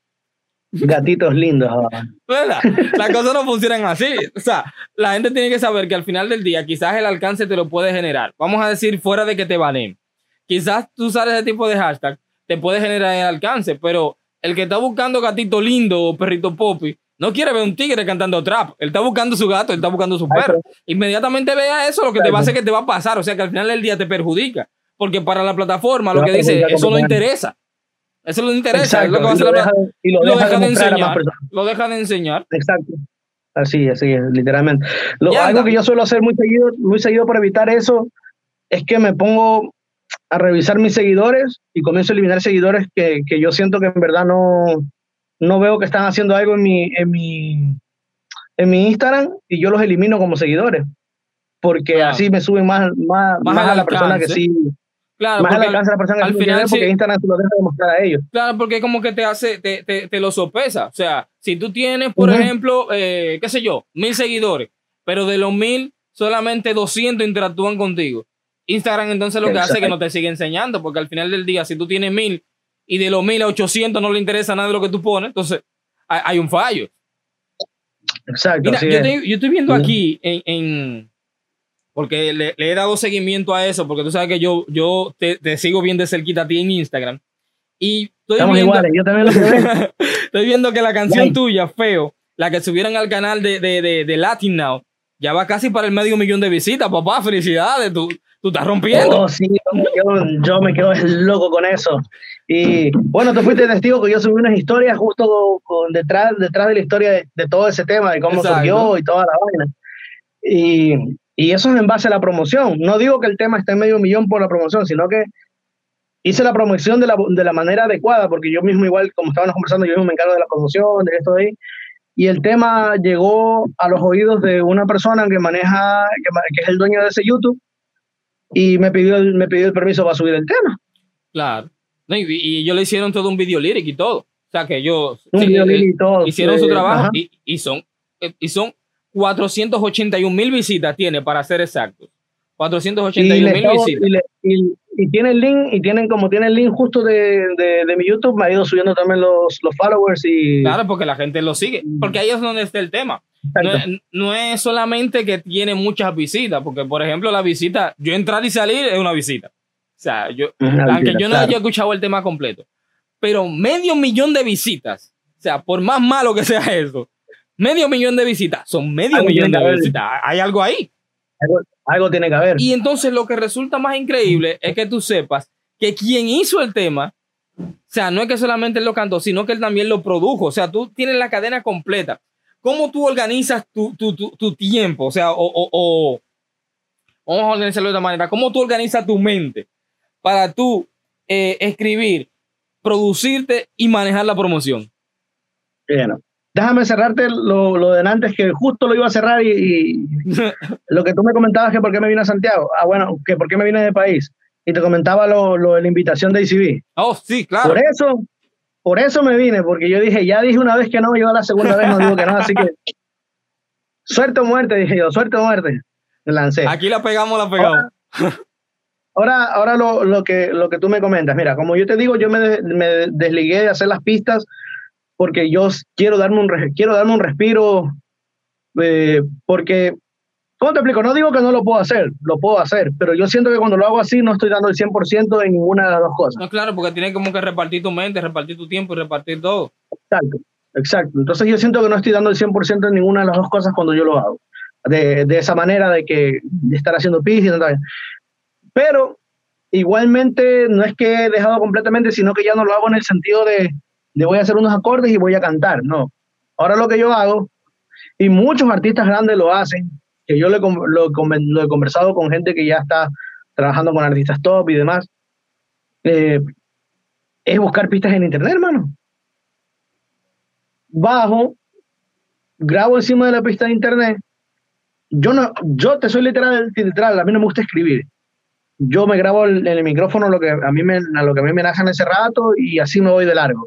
Gatitos lindos. ah. ¿verdad? Las cosas no funcionan así. O sea, la gente tiene que saber que al final del día quizás el alcance te lo puede generar. Vamos a decir fuera de que te baneen. Quizás tú usar ese tipo de hashtag te puede generar el alcance, pero el que está buscando gatito lindo o perrito popi no quiere ver un tigre cantando trap. Él está buscando su gato, él está buscando su perro. Inmediatamente vea eso, lo que te va a hacer que te va a pasar. O sea, que al final del día te perjudica. Porque para la plataforma lo que dice, eso no interesa. Eso no interesa. es lo que va a y lo deja, de- y lo lo deja deja de de mostrar a más enseñar. Lo deja de enseñar. Exacto. Así, así es, literalmente. Lo, algo anda. que yo suelo hacer muy seguido, muy seguido para evitar eso es que me pongo a revisar mis seguidores y comienzo a eliminar seguidores que, que yo siento que en verdad no, no veo que están haciendo algo en mi, en mi, en mi Instagram y yo los elimino como seguidores. Porque Claro. así me suben más, más, Más a la persona que alcance. sí, Claro, más al alcance a la persona al final porque. Instagram se lo deja de mostrar a ellos. claro, porque como que te hace, te, te, te lo sopesa. O sea, si tú tienes, por ejemplo, eh, qué sé yo, mil seguidores, pero de los mil, solamente 200 interactúan contigo. Instagram entonces lo que hace es que no te sigue enseñando, porque al final del día, si tú tienes mil y de los mil a 800 no le interesa nada de lo que tú pones, entonces hay, un fallo. Exacto. Mira, yo, estoy viendo aquí en, porque le, he dado seguimiento a eso, porque tú sabes que yo, yo te, sigo bien de cerquita a ti en Instagram. Y estoy viendo, yo también lo estoy viendo que la canción tuya, Feo, la que subieron al canal de, de, de, Latin Now, ya va casi para el medio millón de visitas, papá. Felicidades, tú, tú estás rompiendo. Oh, sí, yo, me quedo loco con eso. Y bueno, tú fuiste testigo que yo subí unas historias justo con, detrás, detrás de la historia de, todo ese tema, de cómo surgió y toda la vaina. Y, y eso es en base a la promoción. No digo que el tema esté en medio millón por la promoción, sino que hice la promoción de la, de la manera adecuada, porque yo mismo igual, como estábamos conversando, yo mismo me encargo de la promoción, de esto de ahí y el tema llegó a los oídos de una persona que maneja, que, es el dueño de ese YouTube, y me pidió, el, me pidió el permiso para subir el tema. Claro. y, y ellos le hicieron todo un video lírico y todo. O sea, que ellos y todo, hicieron su trabajo y, y, son, y son 481 mil visitas tiene, para ser exactos. 481 mil visitas y tiene el link, y tienen como tiene el link justo de, de, mi YouTube, me ha ido subiendo también los, los followers y... Claro, porque la gente lo sigue, porque ahí es donde está el tema. No es, solamente que tiene muchas visitas, porque por ejemplo la visita, yo entrar y salir es una visita. O sea, yo, aunque yo no haya escuchado el tema completo, pero medio millón de visitas, o sea, por más malo que sea eso, medio millón de visitas, son medio millón de visitas, hay algo ahí. Algo, tiene que haber. Y entonces lo que resulta más increíble es que tú sepas que quien hizo el tema, o sea, no es que solamente él lo cantó, sino que él también lo produjo. O sea, tú tienes la cadena completa. ¿Cómo tú organizas tu, tu, tu, tiempo? O sea, o, o, vamos a organizarlo de otra manera. ¿Cómo tú organizas tu mente para tú eh, escribir, producirte y manejar la promoción? Bueno, déjame cerrarte lo, lo de antes, que justo lo iba a cerrar y, lo que tú me comentabas que por qué me vine a Santiago. Ah, bueno, que por qué me vine de país. Y te comentaba lo, lo de la invitación de ICB. Oh, sí, claro. Por eso, por eso me vine, porque yo dije, ya dije una vez que no, yo la segunda vez no digo que no, así que suerte o muerte, dije yo, suerte o muerte. Me lancé. Aquí la pegamos, la pegamos. Ahora, ahora, lo, lo, que, lo que tú me comentas, mira, como yo te digo, yo me, me desligué de hacer las pistas porque yo quiero darme un, quiero darme un respiro, eh, porque, ¿cómo te explico? No digo que no lo puedo hacer, lo puedo hacer, pero yo siento que cuando lo hago así no estoy dando el 100% en ninguna de las dos cosas. No, claro, porque tienes como que repartir tu mente, repartir tu tiempo y repartir todo. Exacto, exacto. Entonces yo siento que no estoy dando el 100% en ninguna de las dos cosas cuando yo lo hago. De, de esa manera de que de estar haciendo pis y tal. Pero igualmente no es que he dejado completamente, sino que ya no lo hago en el sentido de de voy a hacer unos acordes y voy a cantar. No. Ahora lo que yo hago, y muchos artistas grandes lo hacen, que yo lo, he conversado con gente que ya está trabajando con artistas top y demás, eh, es buscar pistas en internet, hermano. Bajo, grabo encima de la pista de internet. Yo no, yo te soy literal, literal, a mí no me gusta escribir. Yo me grabo en el, micrófono lo que a mí me, a lo que a mí me nace en ese rato y así me voy de largo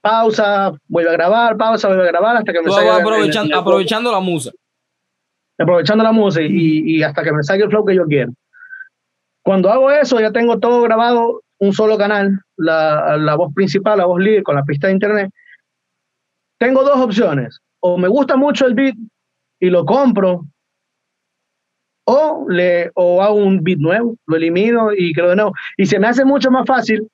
pausa, vuelve a grabar, pausa, vuelve a grabar hasta que me salga. Aprovechando, aprovechando la musa. Aprovechando la musa y, y, hasta que me salga el flow que yo quiero. Cuando hago eso, ya tengo todo grabado, un solo canal, la, la voz principal, la voz líder con la pista de internet. Tengo dos opciones. O me gusta mucho el beat y lo compro, o, le, o hago un beat nuevo, lo elimino y creo de nuevo. Y se me hace mucho más fácil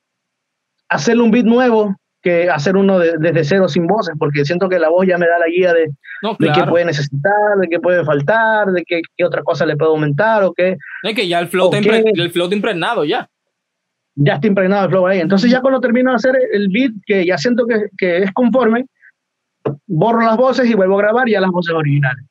hacerle un beat nuevo que hacer uno desde cero sin voces, porque siento que la voz ya me da la guía de, qué puede necesitar, de qué puede faltar, de qué, otra cosa le puede aumentar o qué. Es que ya el flow, está el flow impregnado ya. Ya está impregnado el flow ahí. Entonces ya cuando termino de hacer el beat, que ya siento que, que es conforme, borro las voces y vuelvo a grabar ya las voces originales.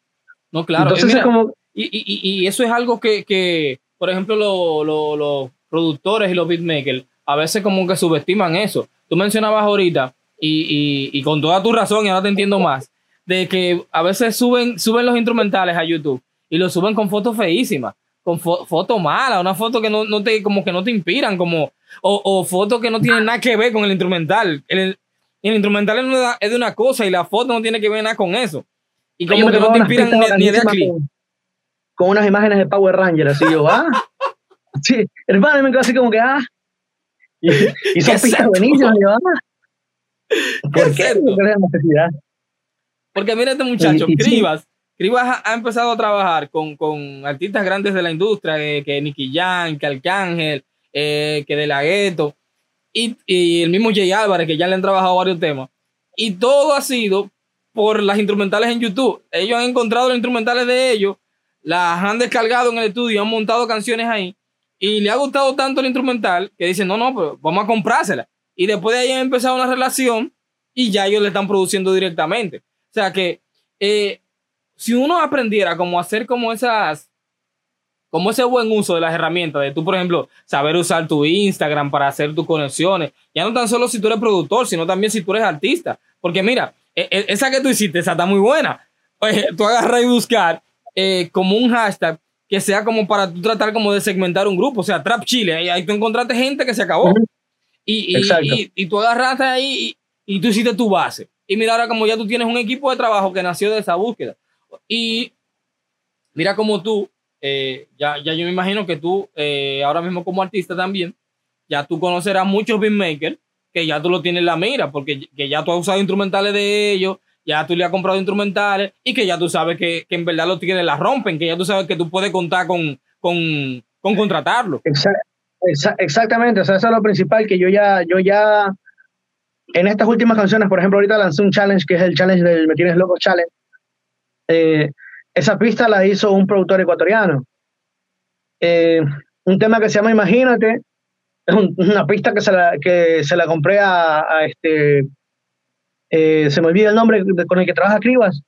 No, claro. Entonces como... y, y, y, eso es algo que, que por ejemplo, los productores y los beatmakers a veces como que subestiman eso tú mencionabas ahorita, y, y, con toda tu razón, y ahora te entiendo más, de que a veces suben, suben los instrumentales a YouTube y los suben con fotos feísimas, con fotos malas, una foto que no, no, te, como que no te inspiran, como, o, o fotos que no tienen nada que ver con el instrumental. El, el instrumental es, una, es, de una cosa y la foto no tiene que ver nada con eso. Y como que no te inspiran ni, de aquí. Con, unas imágenes de Power Ranger, así yo, ah. Sí, hermano, me quedo así como que, ah. Y, son pistas buenísimas, yo, ah. ¿Por qué? ¿Cuál es la necesidad? Porque mira este muchacho, Cribas, Cribas ha, empezado a trabajar con, con, artistas grandes de la industria, eh, que Nicky Jam, que Arcángel, eh, que De La Ghetto, y, y, el mismo Jay Álvarez, que ya le han trabajado varios temas. Y todo ha sido por las instrumentales en YouTube. Ellos han encontrado los instrumentales de ellos, las han descargado en el estudio, han montado canciones ahí, y le ha gustado tanto el instrumental que dicen, no, no, pero vamos a comprársela. Y después de ahí han empezado una relación y ya ellos le están produciendo directamente. O sea que eh, si uno aprendiera cómo hacer como esas, como ese buen uso de las herramientas, de tú, por ejemplo, saber usar tu Instagram para hacer tus conexiones, ya no tan solo si tú eres productor, sino también si tú eres artista. Porque mira, e, e, esa que tú hiciste, esa está muy buena. Oye, tú agarras y buscar eh, como un hashtag que sea como para tú tratar como de segmentar un grupo, o sea, Trap Chile, ahí, ahí tú encontraste gente que se acabó. Y, y, y, tú agarraste ahí y, tú hiciste tu base. Y mira ahora como ya tú tienes un equipo de trabajo que nació de esa búsqueda. Y mira como tú, eh, ya, ya yo me imagino que tú, eh, ahora mismo como artista también, ya tú conocerás muchos beatmakers que ya tú lo tienes en la mira, porque que ya tú has usado instrumentales de ellos, ya tú le has comprado instrumentales y que ya tú sabes que, que en verdad los tigres la rompen, que ya tú sabes que tú puedes contar con, con, con contratarlo. exactamente, o sea, eso es lo principal, que yo ya, yo ya, en estas últimas canciones, por ejemplo, ahorita lancé un challenge, que es el challenge del Me Tienes Loco Challenge. Eh, esa pista la hizo un productor ecuatoriano. Eh, un tema que se llama Imagínate, es una pista que se la, que se la compré a, este, eh, se me olvida el nombre con el que trabaja Cribas.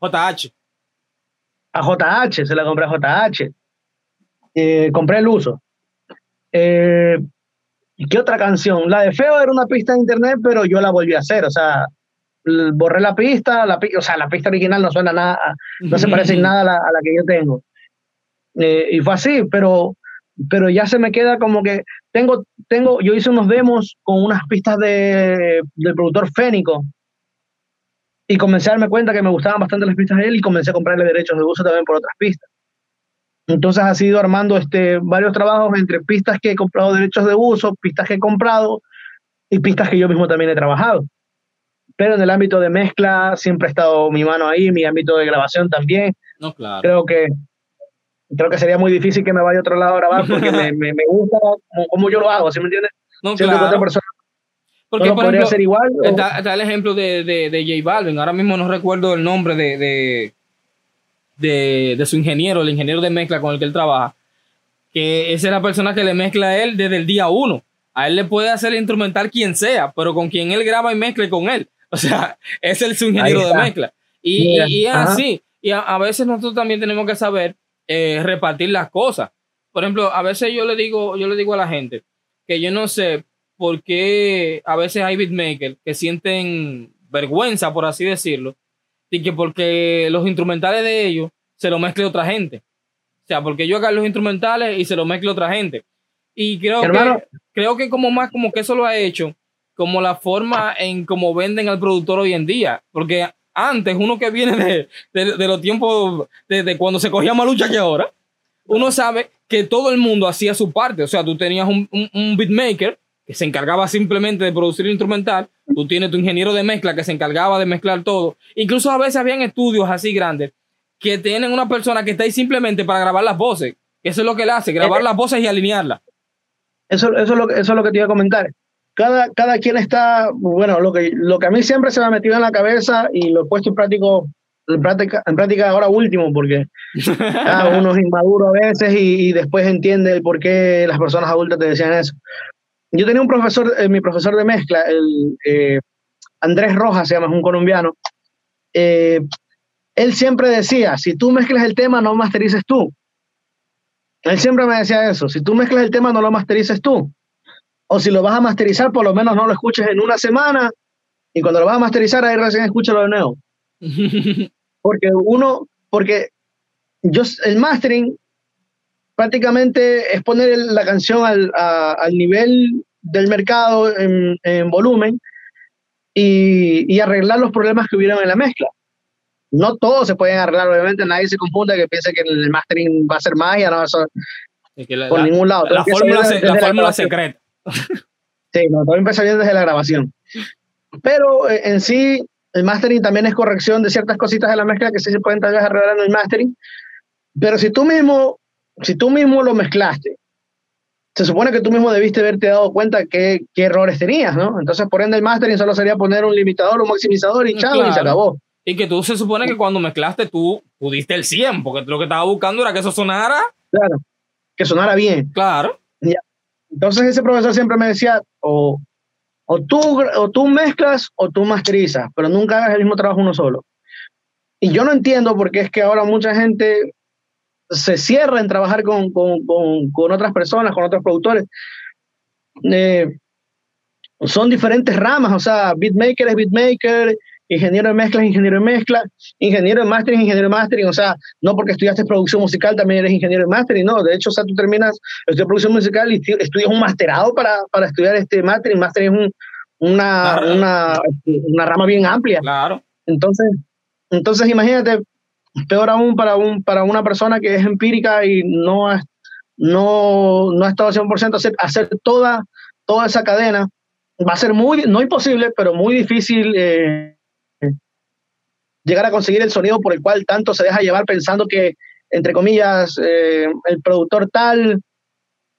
JH. A JH, se la compré a JH. Eh, compré el uso. Eh, ¿Y qué otra canción? La de Feo era una pista de internet, pero yo la volví a hacer. O sea, borré la pista, la, o sea, la pista original no suena nada, no se parece en nada a la, a la que yo tengo. y fue así, pero pero ya se me queda como que tengo, tengo, yo hice unos demos con unas pistas de, del productor Fénico y comencé a darme cuenta que me gustaban bastante las pistas de él y comencé a comprarle derechos de uso también por otras pistas. Entonces ha sido armando este, varios trabajos entre pistas que he comprado derechos de uso, pistas que he comprado y pistas que yo mismo también he trabajado. Pero en el ámbito de mezcla siempre ha estado mi mano ahí, mi ámbito de grabación también. No, claro. Creo que creo que sería muy difícil que me vaya a otro lado a grabar porque me, me, me, gusta como, yo lo hago, ¿sí me entiendes? No, claro. otra persona porque, no por podría ejemplo, ser igual. Está, está, el ejemplo de, de, de, J Balvin. Ahora mismo no recuerdo el nombre de, de, de, su ingeniero, el ingeniero de mezcla con el que él trabaja. Que esa es la persona que le mezcla a él desde el día uno. A él le puede hacer instrumental quien sea, pero con quien él graba y mezcle con él. O sea, es el su ingeniero de mezcla. Y, y, y es así. Y a, a, veces nosotros también tenemos que saber eh, repartir las cosas. Por ejemplo, a veces yo le digo, yo le digo a la gente que yo no sé por qué a veces hay beatmakers que sienten vergüenza, por así decirlo, y que porque los instrumentales de ellos se lo mezcle otra gente. O sea, porque yo haga los instrumentales y se lo mezcle otra gente. Y creo que creo que como más como que eso lo ha hecho como la forma en cómo venden al productor hoy en día, porque antes, uno que viene de, de, de los tiempos de, de, cuando se cogía más lucha que ahora, uno sabe que todo el mundo hacía su parte. O sea, tú tenías un, un, un beatmaker que se encargaba simplemente de producir el instrumental, tú tienes tu ingeniero de mezcla que se encargaba de mezclar todo. Incluso a veces habían estudios así grandes que tienen una persona que está ahí simplemente para grabar las voces. Eso es lo que él hace, grabar las voces y alinearlas. Eso, eso, es lo, eso es lo que te iba a comentar cada, cada quien está, bueno, lo que, lo que a mí siempre se me ha metido en la cabeza y lo he puesto en, práctico, en, práctica, en práctica ahora último, porque ah, uno es inmaduro a veces y, y, después entiende el por qué las personas adultas te decían eso. Yo tenía un profesor, eh, mi profesor de mezcla, el eh, Andrés Rojas, se llama, es un colombiano. Eh, él siempre decía, si tú mezclas el tema, no masterices tú. Él siempre me decía eso, si tú mezclas el tema, no lo masterices tú o si lo vas a masterizar, por lo menos no lo escuches en una semana y cuando lo vas a masterizar, ahí recién escúchalo de nuevo. porque uno, porque yo, el mastering prácticamente es poner la canción al, a, al nivel del mercado en, en volumen y, y, arreglar los problemas que hubieron en la mezcla. No todos se pueden arreglar, obviamente nadie se confunda que piense que el mastering va a ser magia, no, eso, por ningún lado. La, fórmula, la fórmula secreta. Sí, no, todo empieza bien desde la grabación. Pero eh, en sí, el mastering también es corrección de ciertas cositas de la mezcla que sí se pueden tal vez arreglar en el mastering. Pero si tú mismo, si tú mismo lo mezclaste, se supone que tú mismo debiste haberte dado cuenta qué, qué errores tenías, ¿no? Entonces, por ende, el mastering solo sería poner un limitador, un maximizador y chao, y se acabó. Y que tú se supone que cuando mezclaste tú pudiste el 100, porque lo que estaba buscando era que eso sonara. Claro, que sonara bien. Claro. Entonces ese profesor siempre me decía, o, o, tú, o tú mezclas o tú masterizas, pero nunca hagas el mismo trabajo uno solo. Y yo no entiendo porque es que ahora mucha gente se cierra en trabajar con, con, con, con otras personas, con otros productores. Eh, son diferentes ramas, o sea, beatmaker es beatmaker, ingeniero de mezcla ingeniero de mezcla, ingeniero de mastering ingeniero de mastering, o sea, no porque estudiaste producción musical también eres ingeniero de mastering, no, de hecho, o sea, tú terminas, estudias producción musical y estudias un masterado para, para estudiar este mastering, mastering es un, una, una, una, rama bien amplia. Claro. Entonces, entonces imagínate, peor aún para, un, para una persona que es empírica y no ha, no, no ha estado 100% hacer, hacer toda, toda esa cadena, va a ser muy, no imposible, pero muy difícil eh, llegar a conseguir el sonido por el cual tanto se deja llevar pensando que, entre comillas, eh, el productor tal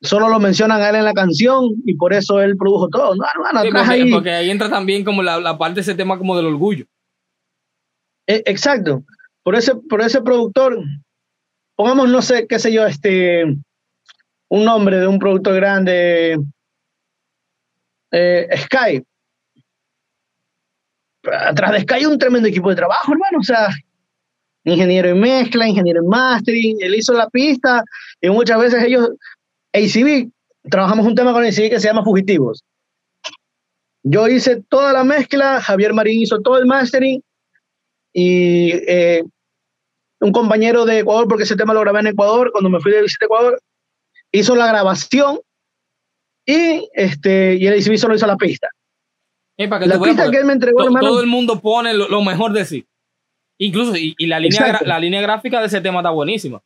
solo lo mencionan a él en la canción y por eso él produjo todo. No, porque, ahí, porque, ahí entra también como la, la, parte de ese tema como del orgullo. Eh, exacto. Por ese, por ese productor, pongamos, no sé, qué sé yo, este, un nombre de un productor grande, eh, Sky atrás de Sky hay un tremendo equipo de trabajo, hermano. O sea, ingeniero en mezcla, ingeniero en mastering, él hizo la pista y muchas veces ellos, ACB, trabajamos un tema con ACB que se llama Fugitivos. Yo hice toda la mezcla, Javier Marín hizo todo el mastering y eh, un compañero de Ecuador, porque ese tema lo grabé en Ecuador, cuando me fui de visita a Ecuador, hizo la grabación y, este, y el ACB solo hizo la pista la pista que él me entregó, Todo el mundo pone lo, mejor de sí. Incluso, y, la, línea, la línea gráfica de ese tema está buenísima.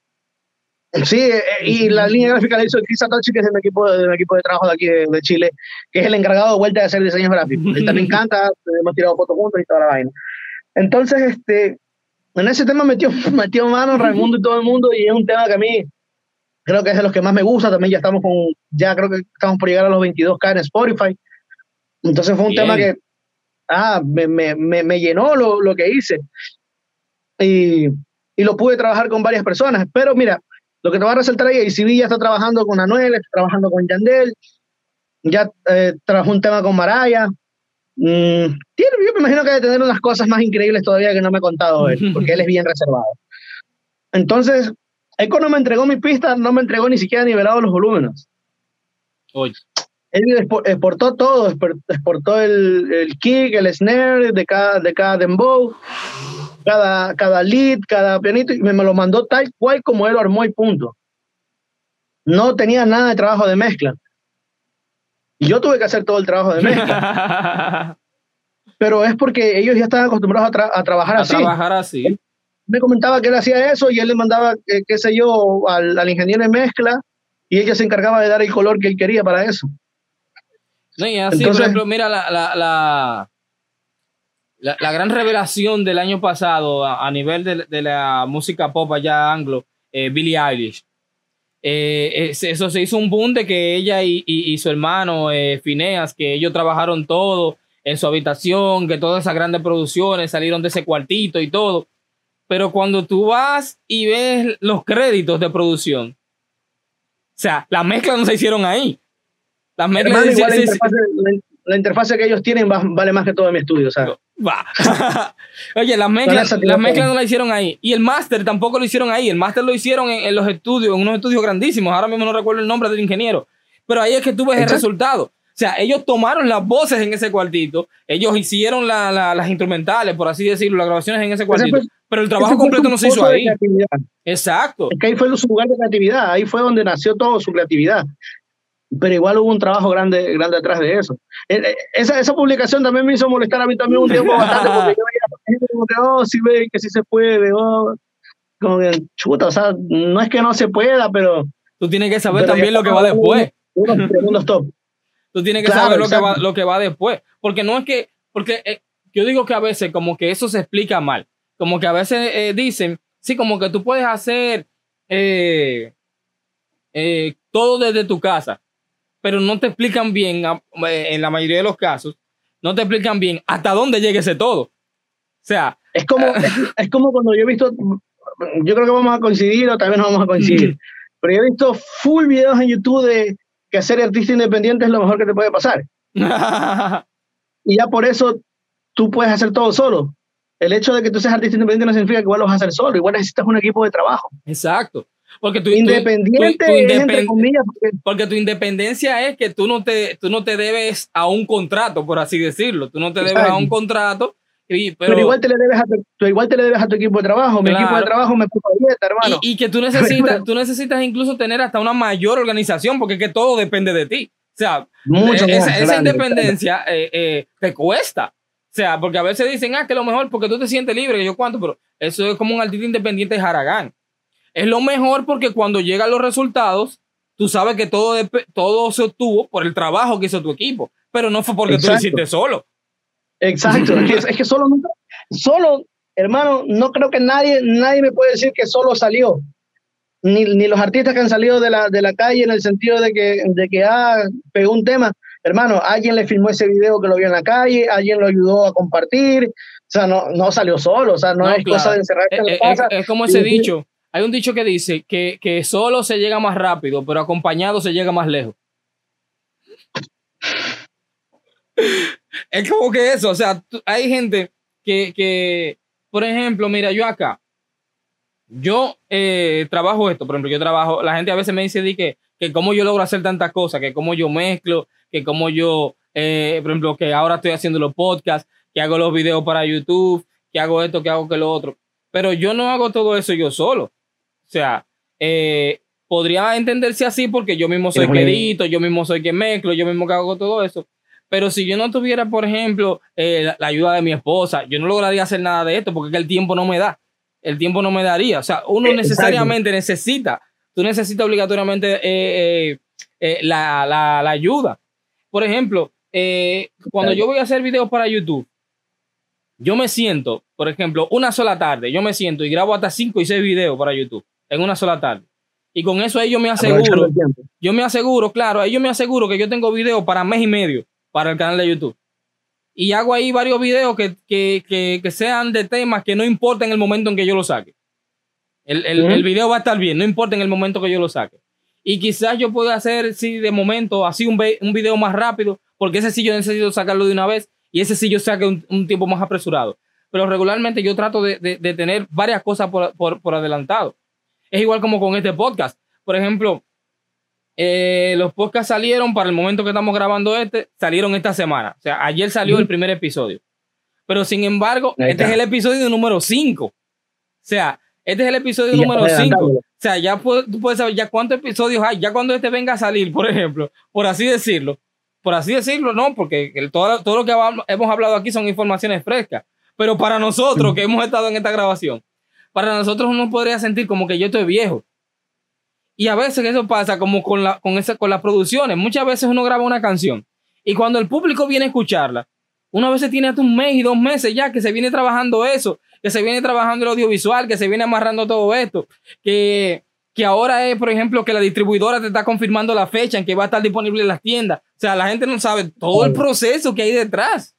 Sí, eh, y la línea gráfica la hizo Chris Atochi, que es el equipo, de, equipo de trabajo de aquí de, Chile, que es el encargado de vuelta de hacer diseños gráficos. Él también canta, hemos tirado fotos juntos y toda la vaina. Entonces, este, en ese tema metió, metió mano Raimundo y todo el mundo, y es un tema que a mí creo que es de los que más me gusta. También ya estamos con, ya creo que estamos por llegar a los 22K en Spotify. Entonces fue un tema que ah, me, me, me, llenó lo, lo, que hice. Y, y, lo pude trabajar con varias personas. Pero mira, lo que te va a resaltar ahí, ICB ya está trabajando con Anuel, está trabajando con Yandel, ya eh, trabajó un tema con Maraya. Mm, tiene, yo me imagino que debe tener unas cosas más increíbles todavía que no me ha contado él, porque él es bien reservado. Entonces, Eco no me entregó mi pista, no me entregó ni siquiera nivelado los volúmenes. Oye él exportó todo, exportó el, el, kick, el snare de cada, de cada dembow, cada, cada lead, cada pianito, y me, lo mandó tal cual como él lo armó y punto. No tenía nada de trabajo de mezcla. Y yo tuve que hacer todo el trabajo de mezcla. Pero es porque ellos ya estaban acostumbrados a, trabajar así. A trabajar así. Me comentaba que él hacía eso y él le mandaba, eh, qué sé yo, al, al ingeniero de mezcla y ella se encargaba de dar el color que él quería para eso. No, y así, por ejemplo, mira la, la, la, la, gran revelación del año pasado a, nivel de, de, la música pop allá anglo, eh, Billie Eilish. Eh, eso se hizo un boom de que ella y, y, su hermano eh, Phineas, que ellos trabajaron todo en su habitación, que todas esas grandes producciones salieron de ese cuartito y todo. Pero cuando tú vas y ves los créditos de producción, o sea, la mezcla no se hicieron ahí. Las la, interfase, que ellos tienen vale más que todo mi estudio. Oye, las mezclas, las mezclas no la hicieron ahí. Y el máster tampoco lo hicieron ahí. El máster lo hicieron en, los estudios, en unos estudios grandísimos. Ahora mismo no recuerdo el nombre del ingeniero. Pero ahí es que tú ves el resultado. O sea, ellos tomaron las voces en ese cuartito, ellos hicieron las instrumentales, por así decirlo, las grabaciones en ese cuartito, pero el trabajo completo no se hizo ahí. Exacto. Es que ahí fue su lugar de creatividad, ahí fue donde nació toda su creatividad pero igual hubo un trabajo grande, grande atrás de eso. Eh, eh, esa, esa publicación también me hizo molestar a mí también un tiempo bastante, porque yo veía como que, oh, sí que sí se puede, oh, como que, chuta, o sea, no es que no se pueda, pero tú tienes que saber también lo que va después. Tú tienes que saber lo que, va, lo que va después. Porque no es que, porque eh, yo digo que a veces como que eso se explica mal. Como que a veces eh, dicen, sí, como que tú puedes hacer eh, todo desde tu casa, pero no te explican bien, en la mayoría de los casos, no te explican bien hasta dónde llegue ese todo. O sea, es como, es, como cuando yo he visto, yo creo que vamos a coincidir o también no vamos a coincidir, pero yo he visto full videos en YouTube de que ser artista independiente es lo mejor que te puede pasar. y ya por eso tú puedes hacer todo solo. El hecho de que tú seas artista independiente no significa que igual lo vas a hacer solo, igual necesitas un equipo de trabajo. Exacto. Porque tu, independiente porque, tu independencia es que tú no te tú no te debes a un contrato, por así decirlo. Tú no te debes a un contrato pero, igual te le debes a tu, igual te le debes a tu equipo de trabajo. Mi equipo de trabajo me puso dieta, hermano. Y, que tú necesitas, tú necesitas incluso tener hasta una mayor organización, porque es que todo depende de ti. O sea, esa, independencia eh, eh, te cuesta. O sea, porque a veces dicen, ah, que lo mejor porque tú te sientes libre, que yo cuánto, pero eso es como un artista independiente de Haragán. Es lo mejor porque cuando llegan los resultados, tú sabes que todo, todo se obtuvo por el trabajo que hizo tu equipo, pero no fue porque tú lo hiciste solo. Exacto, es que, solo solo, hermano, no creo que nadie, nadie me puede decir que solo salió. Ni, ni los artistas que han salido de la, de la calle en el sentido de que, de que ah, pegó un tema. Hermano, alguien le filmó ese video que lo vio en la calle, alguien lo ayudó a compartir. O sea, no, no salió solo, o sea, no, es cosa de encerrarse en la casa. Es, como ese dicho. Hay un dicho que dice que, que solo se llega más rápido, pero acompañado se llega más lejos. es como que eso, o sea, hay gente que, por ejemplo, mira, yo acá, yo eh, trabajo esto, por ejemplo, yo trabajo, la gente a veces me dice que, que cómo yo logro hacer tantas cosas, que cómo yo mezclo, que cómo yo, eh, por ejemplo, que ahora estoy haciendo los podcasts, que hago los videos para YouTube, que hago esto, que hago que lo otro. Pero yo no hago todo eso yo solo. O sea, eh, podría entenderse así porque yo mismo soy que yo mismo soy que mezclo, yo mismo que hago todo eso. Pero si yo no tuviera, por ejemplo, eh, la, ayuda de mi esposa, yo no lograría hacer nada de esto porque el tiempo no me da. El tiempo no me daría. O sea, uno eh, necesariamente necesita, tú necesitas obligatoriamente eh, la, ayuda. Por ejemplo, cuando yo voy a hacer videos para YouTube, yo me siento, por ejemplo, una sola tarde, yo me siento y grabo hasta 5 y 6 videos para YouTube en una sola tarde. Y con eso ahí yo me aseguro, yo me aseguro, claro, ahí yo me aseguro que yo tengo videos para mes y medio para el canal de YouTube. Y hago ahí varios videos que, que, que, sean de temas que no importa en el momento en que yo lo saque. El, el, el, video va a estar bien, no importa en el momento que yo lo saque. Y quizás yo pueda hacer, sí, de momento, así un, un video más rápido, porque ese sí yo necesito sacarlo de una vez y ese sí yo saque un, tiempo más apresurado. Pero regularmente yo trato de, de, tener varias cosas por, por, por adelantado. Es igual como con este podcast. Por ejemplo, eh, los podcasts salieron para el momento que estamos grabando este, salieron esta semana. O sea, ayer salió el primer episodio. Pero sin embargo, este es el episodio número 5. O sea, este es el episodio número 5. O sea, ya tú puedes saber ya cuántos episodios hay. Ya cuando este venga a salir, por ejemplo, por así decirlo. Por así decirlo, no, porque todo, todo lo que hemos hablado aquí son informaciones frescas. Pero para nosotros que hemos estado en esta grabación, para nosotros uno podría sentir como que yo estoy viejo. Y a veces eso pasa como con, la, con, esa, con las producciones. Muchas veces uno graba una canción y cuando el público viene a escucharla, uno a veces tiene hasta un mes y dos meses ya que se viene trabajando eso, que se viene trabajando el audiovisual, que se viene amarrando todo esto, que, que ahora es, por ejemplo, que la distribuidora te está confirmando la fecha en que va a estar disponible en las tiendas. O sea, la gente no sabe todo el proceso que hay detrás.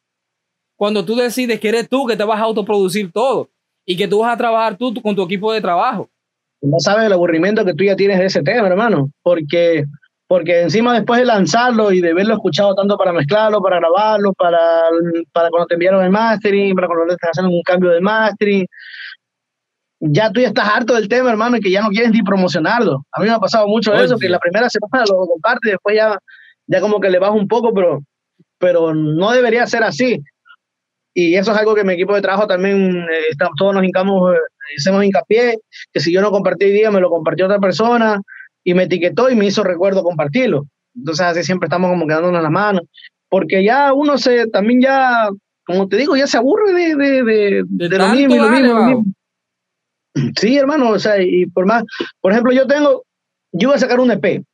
Cuando tú decides que eres tú que te vas a autoproducir todo y que tú vas a trabajar tú con tu equipo de trabajo no sabes el aburrimiento que tú ya tienes de ese tema, hermano, porque, porque encima después de lanzarlo y de verlo escuchado tanto para mezclarlo, para grabarlo, para, para cuando te enviaron el mastering, para cuando te estás haciendo un cambio de mastering, ya tú ya estás harto del tema, hermano, y que ya no quieres ni promocionarlo. A mí me ha pasado mucho eso, que la primera semana lo comparte, después ya, ya como que le bajo un poco, pero, pero no debería ser así. Y eso es algo que mi equipo de trabajo también, eh, todos nos hincamos, eh, hacemos hincapié, que si yo no compartí día, me lo compartió otra persona y me etiquetó y me hizo recuerdo compartirlo. Entonces así siempre estamos como quedándonos las manos, porque ya uno se, también ya, como te digo, ya se aburre de, de, de, de lo, mismo, lo mismo, lo mismo. Sí, hermano, o sea, y por más, por ejemplo, yo tengo, yo iba a sacar un EP.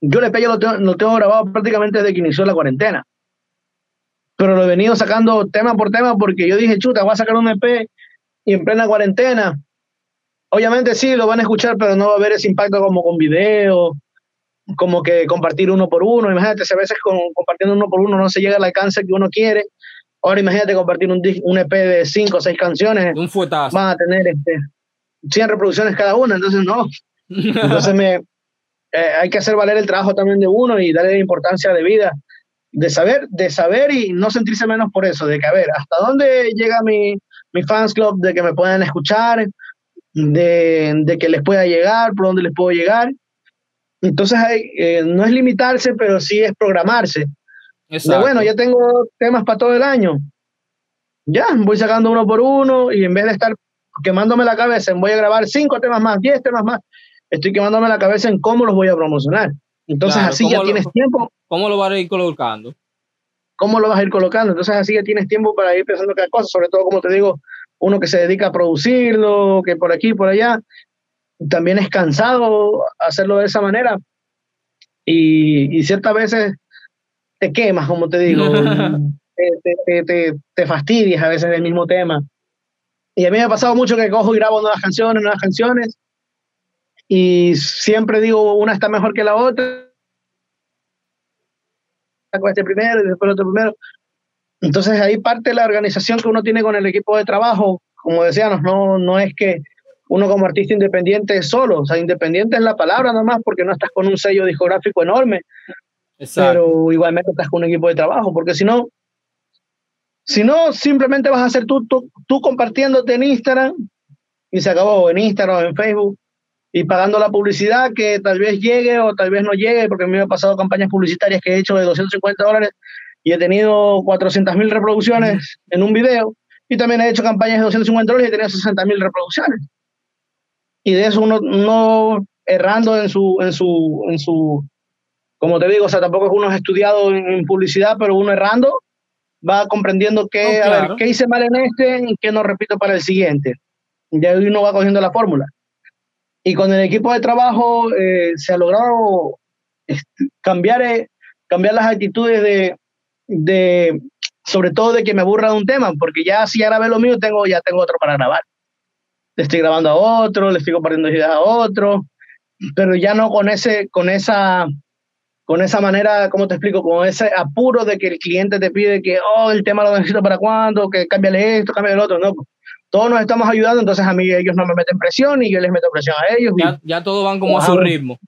Yo el EP ya lo tengo, lo tengo grabado prácticamente desde que inició la cuarentena. Pero lo he venido sacando tema por tema porque yo dije, chuta, voy a sacar un EP y en plena cuarentena. Obviamente sí, lo van a escuchar, pero no va a haber ese impacto como con video, como que compartir uno por uno. Imagínate, si a veces con, compartiendo uno por uno no se llega al alcance que uno quiere. Ahora imagínate compartir un, un EP de cinco o seis canciones. Un fuetazo. Van a tener este, 100 reproducciones cada una, entonces no. Entonces me, eh, hay que hacer valer el trabajo también de uno y darle importancia de vida, de saber, de saber y no sentirse menos por eso, de que a ver, hasta dónde llega mi, mi fans club, de que me puedan escuchar, de, de que les pueda llegar, por dónde les puedo llegar. Entonces hay, eh, no es limitarse, pero sí es programarse. De, bueno, ya tengo temas para todo el año. Ya, voy sacando uno por uno y en vez de estar quemándome la cabeza en voy a grabar cinco temas más, diez temas más, estoy quemándome la cabeza en cómo los voy a promocionar. Entonces así ya tienes tiempo. ¿Cómo lo vas a ir colocando? ¿Cómo lo vas a ir colocando? Entonces así ya tienes tiempo para ir pensando cada cosa, sobre todo como te digo, uno que se dedica a producirlo, que por aquí, por allá, también es cansado hacerlo de esa manera. Y, y ciertas veces te quemas, como te digo, te, te, te, te fastidias a veces del mismo tema. Y a mí me ha pasado mucho que cojo y grabo nuevas canciones, nuevas canciones, y siempre digo, una está mejor que la otra. Saco este primero y después el otro primero. Entonces ahí parte la organización que uno tiene con el equipo de trabajo. Como decíamos, no, no es que uno como artista independiente es solo, o sea, independiente es la palabra nomás porque no estás con un sello discográfico enorme, pero igualmente estás con un equipo de trabajo, porque si no, si no, simplemente vas a hacer tú, tú, tú compartiéndote en Instagram y se acabó, en Instagram, o en Facebook, y pagando la publicidad que tal vez llegue o tal vez no llegue, porque a mí me ha pasado campañas publicitarias que he hecho de 250 dólares y he tenido 400 mil reproducciones en un video, y también he hecho campañas de 250 dólares y he tenido 60 mil reproducciones. Y de eso uno, no errando en su, en su, en su, como te digo, o sea, tampoco es uno estudiado en, publicidad, pero uno errando va comprendiendo qué, a ver, qué hice mal en este y qué no repito para el siguiente. Ya uno va cogiendo la fórmula. Y con el equipo de trabajo eh, se ha logrado este, cambiar, eh, cambiar las actitudes de, de, sobre todo de que me aburra de un tema, porque ya si grabé lo mío, tengo, ya tengo otro para grabar. Le estoy grabando a otro, le estoy compartiendo ideas a otro, pero ya no con, ese, con esa con esa manera, ¿cómo te explico? Con ese apuro de que el cliente te pide que, oh, el tema lo necesito para cuándo, que cámbiale esto, cámbiale lo otro, no. Todos nos estamos ayudando, entonces a mí ellos no me meten presión y yo les meto presión a ellos. Ya, ya todos van como a su ritmo.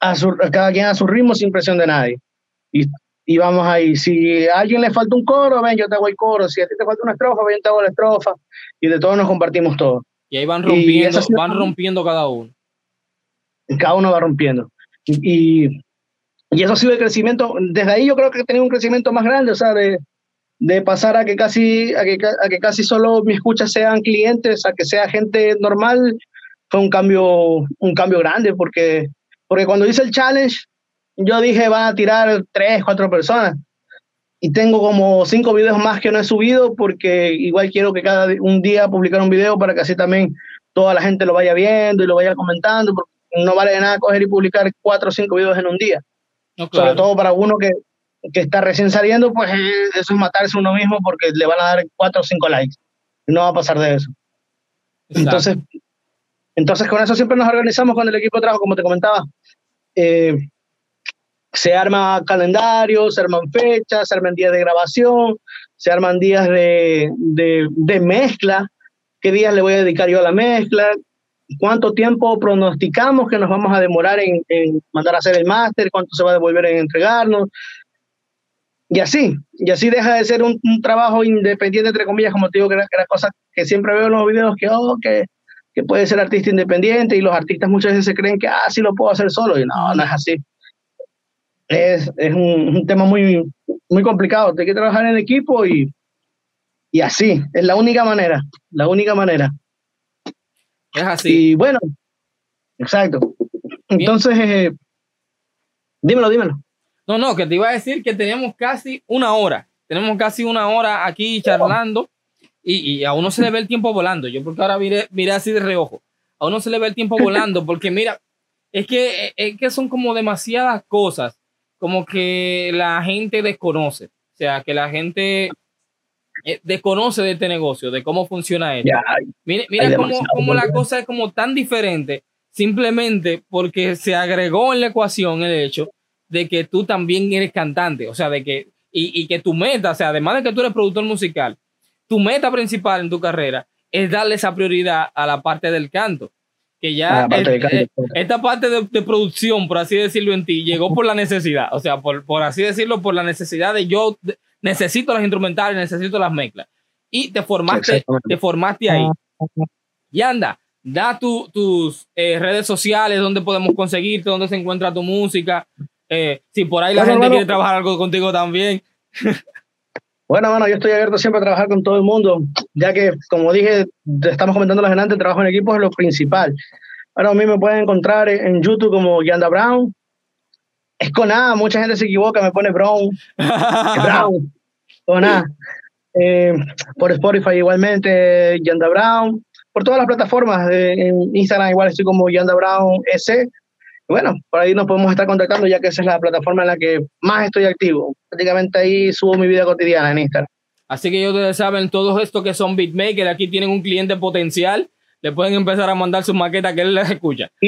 A su, cada quien a su ritmo sin presión de nadie. Y, y vamos ahí. Si a alguien le falta un coro, ven, yo te hago el coro. Si a ti te falta una estrofa, ven, yo te hago la estrofa. Y de todos nos compartimos todo. Y ahí van rompiendo, van rompiendo cada uno. Cada uno va rompiendo. y y eso ha sido el crecimiento, desde ahí yo creo que he tenido un crecimiento más grande, o sea, de, de pasar a que, casi, a que, a, que, casi solo mis escuchas sean clientes, a que sea gente normal, fue un cambio, un cambio grande, porque, porque cuando hice el challenge, yo dije, van a tirar tres, cuatro personas. Y tengo como cinco videos más que no he subido, porque igual quiero que cada un día publicar un video para que así también toda la gente lo vaya viendo y lo vaya comentando, porque no vale de nada coger y publicar cuatro o cinco videos en un día. Sobre todo para uno que, que está recién saliendo, pues eh, eso es matarse uno mismo porque le van a dar cuatro o cinco likes. Y no va a pasar de eso. Entonces, entonces, con eso siempre nos organizamos con el equipo de trabajo, como te comentaba. Eh, se arma calendario, se arman fechas, se arman días de grabación, se arman días de, de, de mezcla, qué días le voy a dedicar yo a la mezcla, cuánto tiempo pronosticamos que nos vamos a demorar en, mandar a hacer el máster, cuánto se va a devolver en entregarnos. Y así, y así deja de ser un, trabajo independiente, entre comillas, como te digo, que era, que cosa que siempre veo en los videos, que, oh, que, que puede ser artista independiente y los artistas muchas veces se creen que, ah, sí lo puedo hacer solo. Y no, no es así. Es, es un, un, tema muy, muy complicado. Hay que trabajar en equipo y, y así. Es la única manera, la única manera. Es así. Y bueno, exacto. Entonces, eh, dímelo, dímelo. No, no, que te iba a decir que tenemos casi una hora. Tenemos casi una hora aquí charlando y, y a uno se le ve el tiempo volando. Yo porque ahora miré, miré así de reojo. A uno se le ve el tiempo volando porque mira, es que, es que son como demasiadas cosas, como que la gente desconoce. O sea, que la gente eh, desconoce de este negocio, de cómo funciona esto. mira, mira cómo, cómo la cosa es como tan diferente, simplemente porque se agregó en la ecuación el hecho de que tú también eres cantante, o sea, de que, y, y que tu meta, o sea, además de que tú eres productor musical, tu meta principal en tu carrera es darle esa prioridad a la parte del canto. Que ya esta parte de, producción, por así decirlo, en ti llegó por la necesidad. O sea, por, por así decirlo, por la necesidad de yo necesito las instrumentales, necesito las mezclas. Y te formaste, te formaste ahí. Y anda, da tus eh, redes sociales, donde podemos conseguirte, dónde se encuentra tu música. Eh, si por ahí la gente quiere trabajar algo contigo también. Bueno, bueno, yo estoy abierto siempre a trabajar con todo el mundo, ya que, como dije, estamos comentando la gente, el trabajo en equipo es lo principal. Bueno, a mí me pueden encontrar en YouTube como Yanda Brown. Es con A, mucha gente se equivoca, me pone Brown. Brown, con A. Eh, por Spotify igualmente, Yanda Brown. Por todas las plataformas, en Instagram igual estoy como Yanda Brown S bueno, por ahí nos podemos estar contactando ya que esa es la plataforma en la que más estoy activo. Prácticamente ahí subo mi vida cotidiana en Instagram. Así que ustedes saben, todos estos que son beatmakers aquí tienen un cliente potencial. Le pueden empezar a mandar sus maquetas que él les escucha.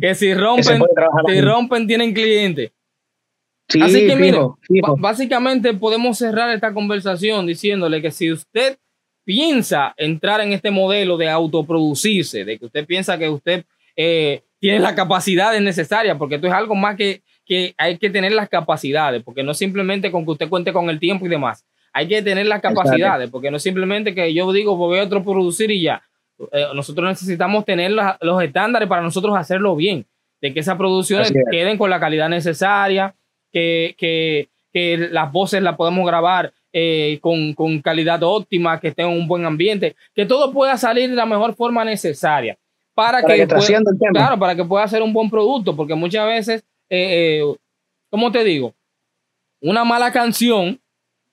que si rompen, si rompen tienen cliente. Así que mire, básicamente podemos cerrar esta conversación diciéndole que si usted piensa entrar en este modelo de autoproducirse, de que usted piensa que usted eh, tienes las capacidades necesarias, porque esto es algo más que, que hay que tener las capacidades, porque no simplemente con que usted cuente con el tiempo y demás. Hay que tener las capacidades, porque no simplemente que yo digo, voy a otro producir y ya. Eh, nosotros necesitamos tener los, estándares para nosotros hacerlo bien, de que esas producciones queden con la calidad necesaria, que, que, que las voces las podemos grabar eh, con, con, calidad óptima, que estén en un buen ambiente, que todo pueda salir de la mejor forma necesaria para, que, pueda, claro, para que pueda ser un buen producto, porque muchas veces, eh, eh, ¿cómo te digo? Una mala canción,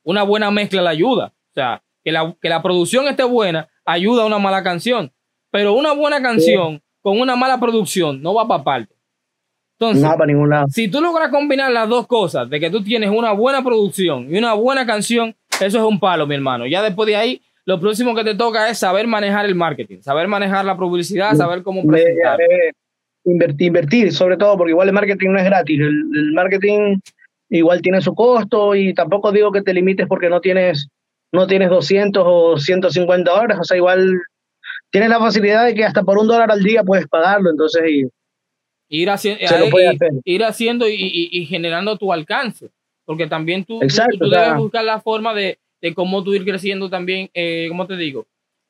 una buena mezcla la ayuda. O sea, que la, que la producción esté buena ayuda a una mala canción, pero una buena canción con una mala producción no va para parte. Entonces, no para ningún lado. si tú logras combinar las dos cosas, de que tú tienes una buena producción y una buena canción, eso es un palo, mi hermano. Ya después de ahí, lo próximo que te toca es saber manejar el marketing, saber manejar la publicidad, saber cómo presentar. invertir, invertir, sobre todo, porque igual el marketing no es gratis. El, marketing igual tiene su costo y tampoco digo que te limites porque no tienes, no tienes 200 o 150 dólares. O sea, igual tienes la facilidad de que hasta por un dólar al día puedes pagarlo. Entonces, ir, haciendo, ir haciendo y, generando tu alcance. Porque también tú, tú, debes buscar la forma de, de cómo tú ir creciendo también, eh, ¿cómo te digo?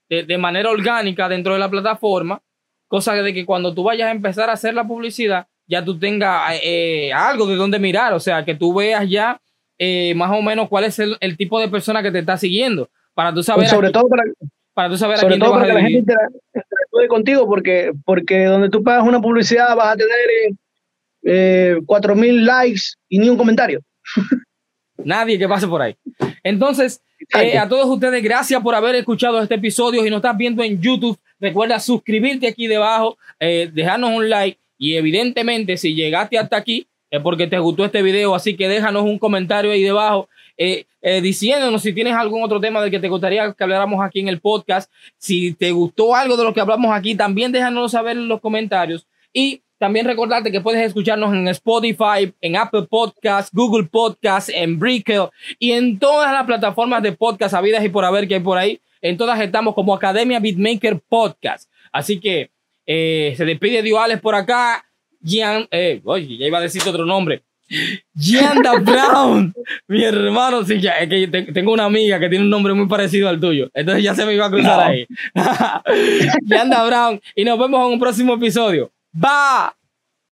De, manera orgánica dentro de la plataforma, cosa de que cuando tú vayas a empezar a hacer la publicidad, ya tú tengas eh, algo de donde mirar, o sea, que tú veas ya eh, más o menos cuál es el, tipo de persona que te está siguiendo, para tú saber... Pues sobre todo para, para tú saber sobre a todo para que la gente interactúe contigo, porque, porque donde tú pagas una publicidad vas a tener eh, 4.000 likes y ni un comentario. Nadie que pase por ahí. Entonces, eh, a todos ustedes, gracias por haber escuchado este episodio. Si nos estás viendo en YouTube, recuerda suscribirte aquí debajo, eh, dejarnos un like y evidentemente si llegaste hasta aquí es porque te gustó este video, así que déjanos un comentario ahí debajo eh, diciéndonos si tienes algún otro tema del que te gustaría que habláramos aquí en el podcast. Si te gustó algo de lo que hablamos aquí, también déjanos saber en los comentarios. Y también recordarte que puedes escucharnos en Spotify, en Apple Podcasts, Google Podcasts, en Brickle y en todas las plataformas de podcast habidas y por haber que hay por ahí. En todas estamos como Academia Beatmaker Podcast. Así que eh, se despide Duales por acá. Gian, eh, oye, ya iba a decir otro nombre. Gianda Brown, mi hermano, sí, ya, es que tengo una amiga que tiene un nombre muy parecido al tuyo, entonces ya se me iba a cruzar ahí. Gianda Brown, y nos vemos en un próximo episodio. 爸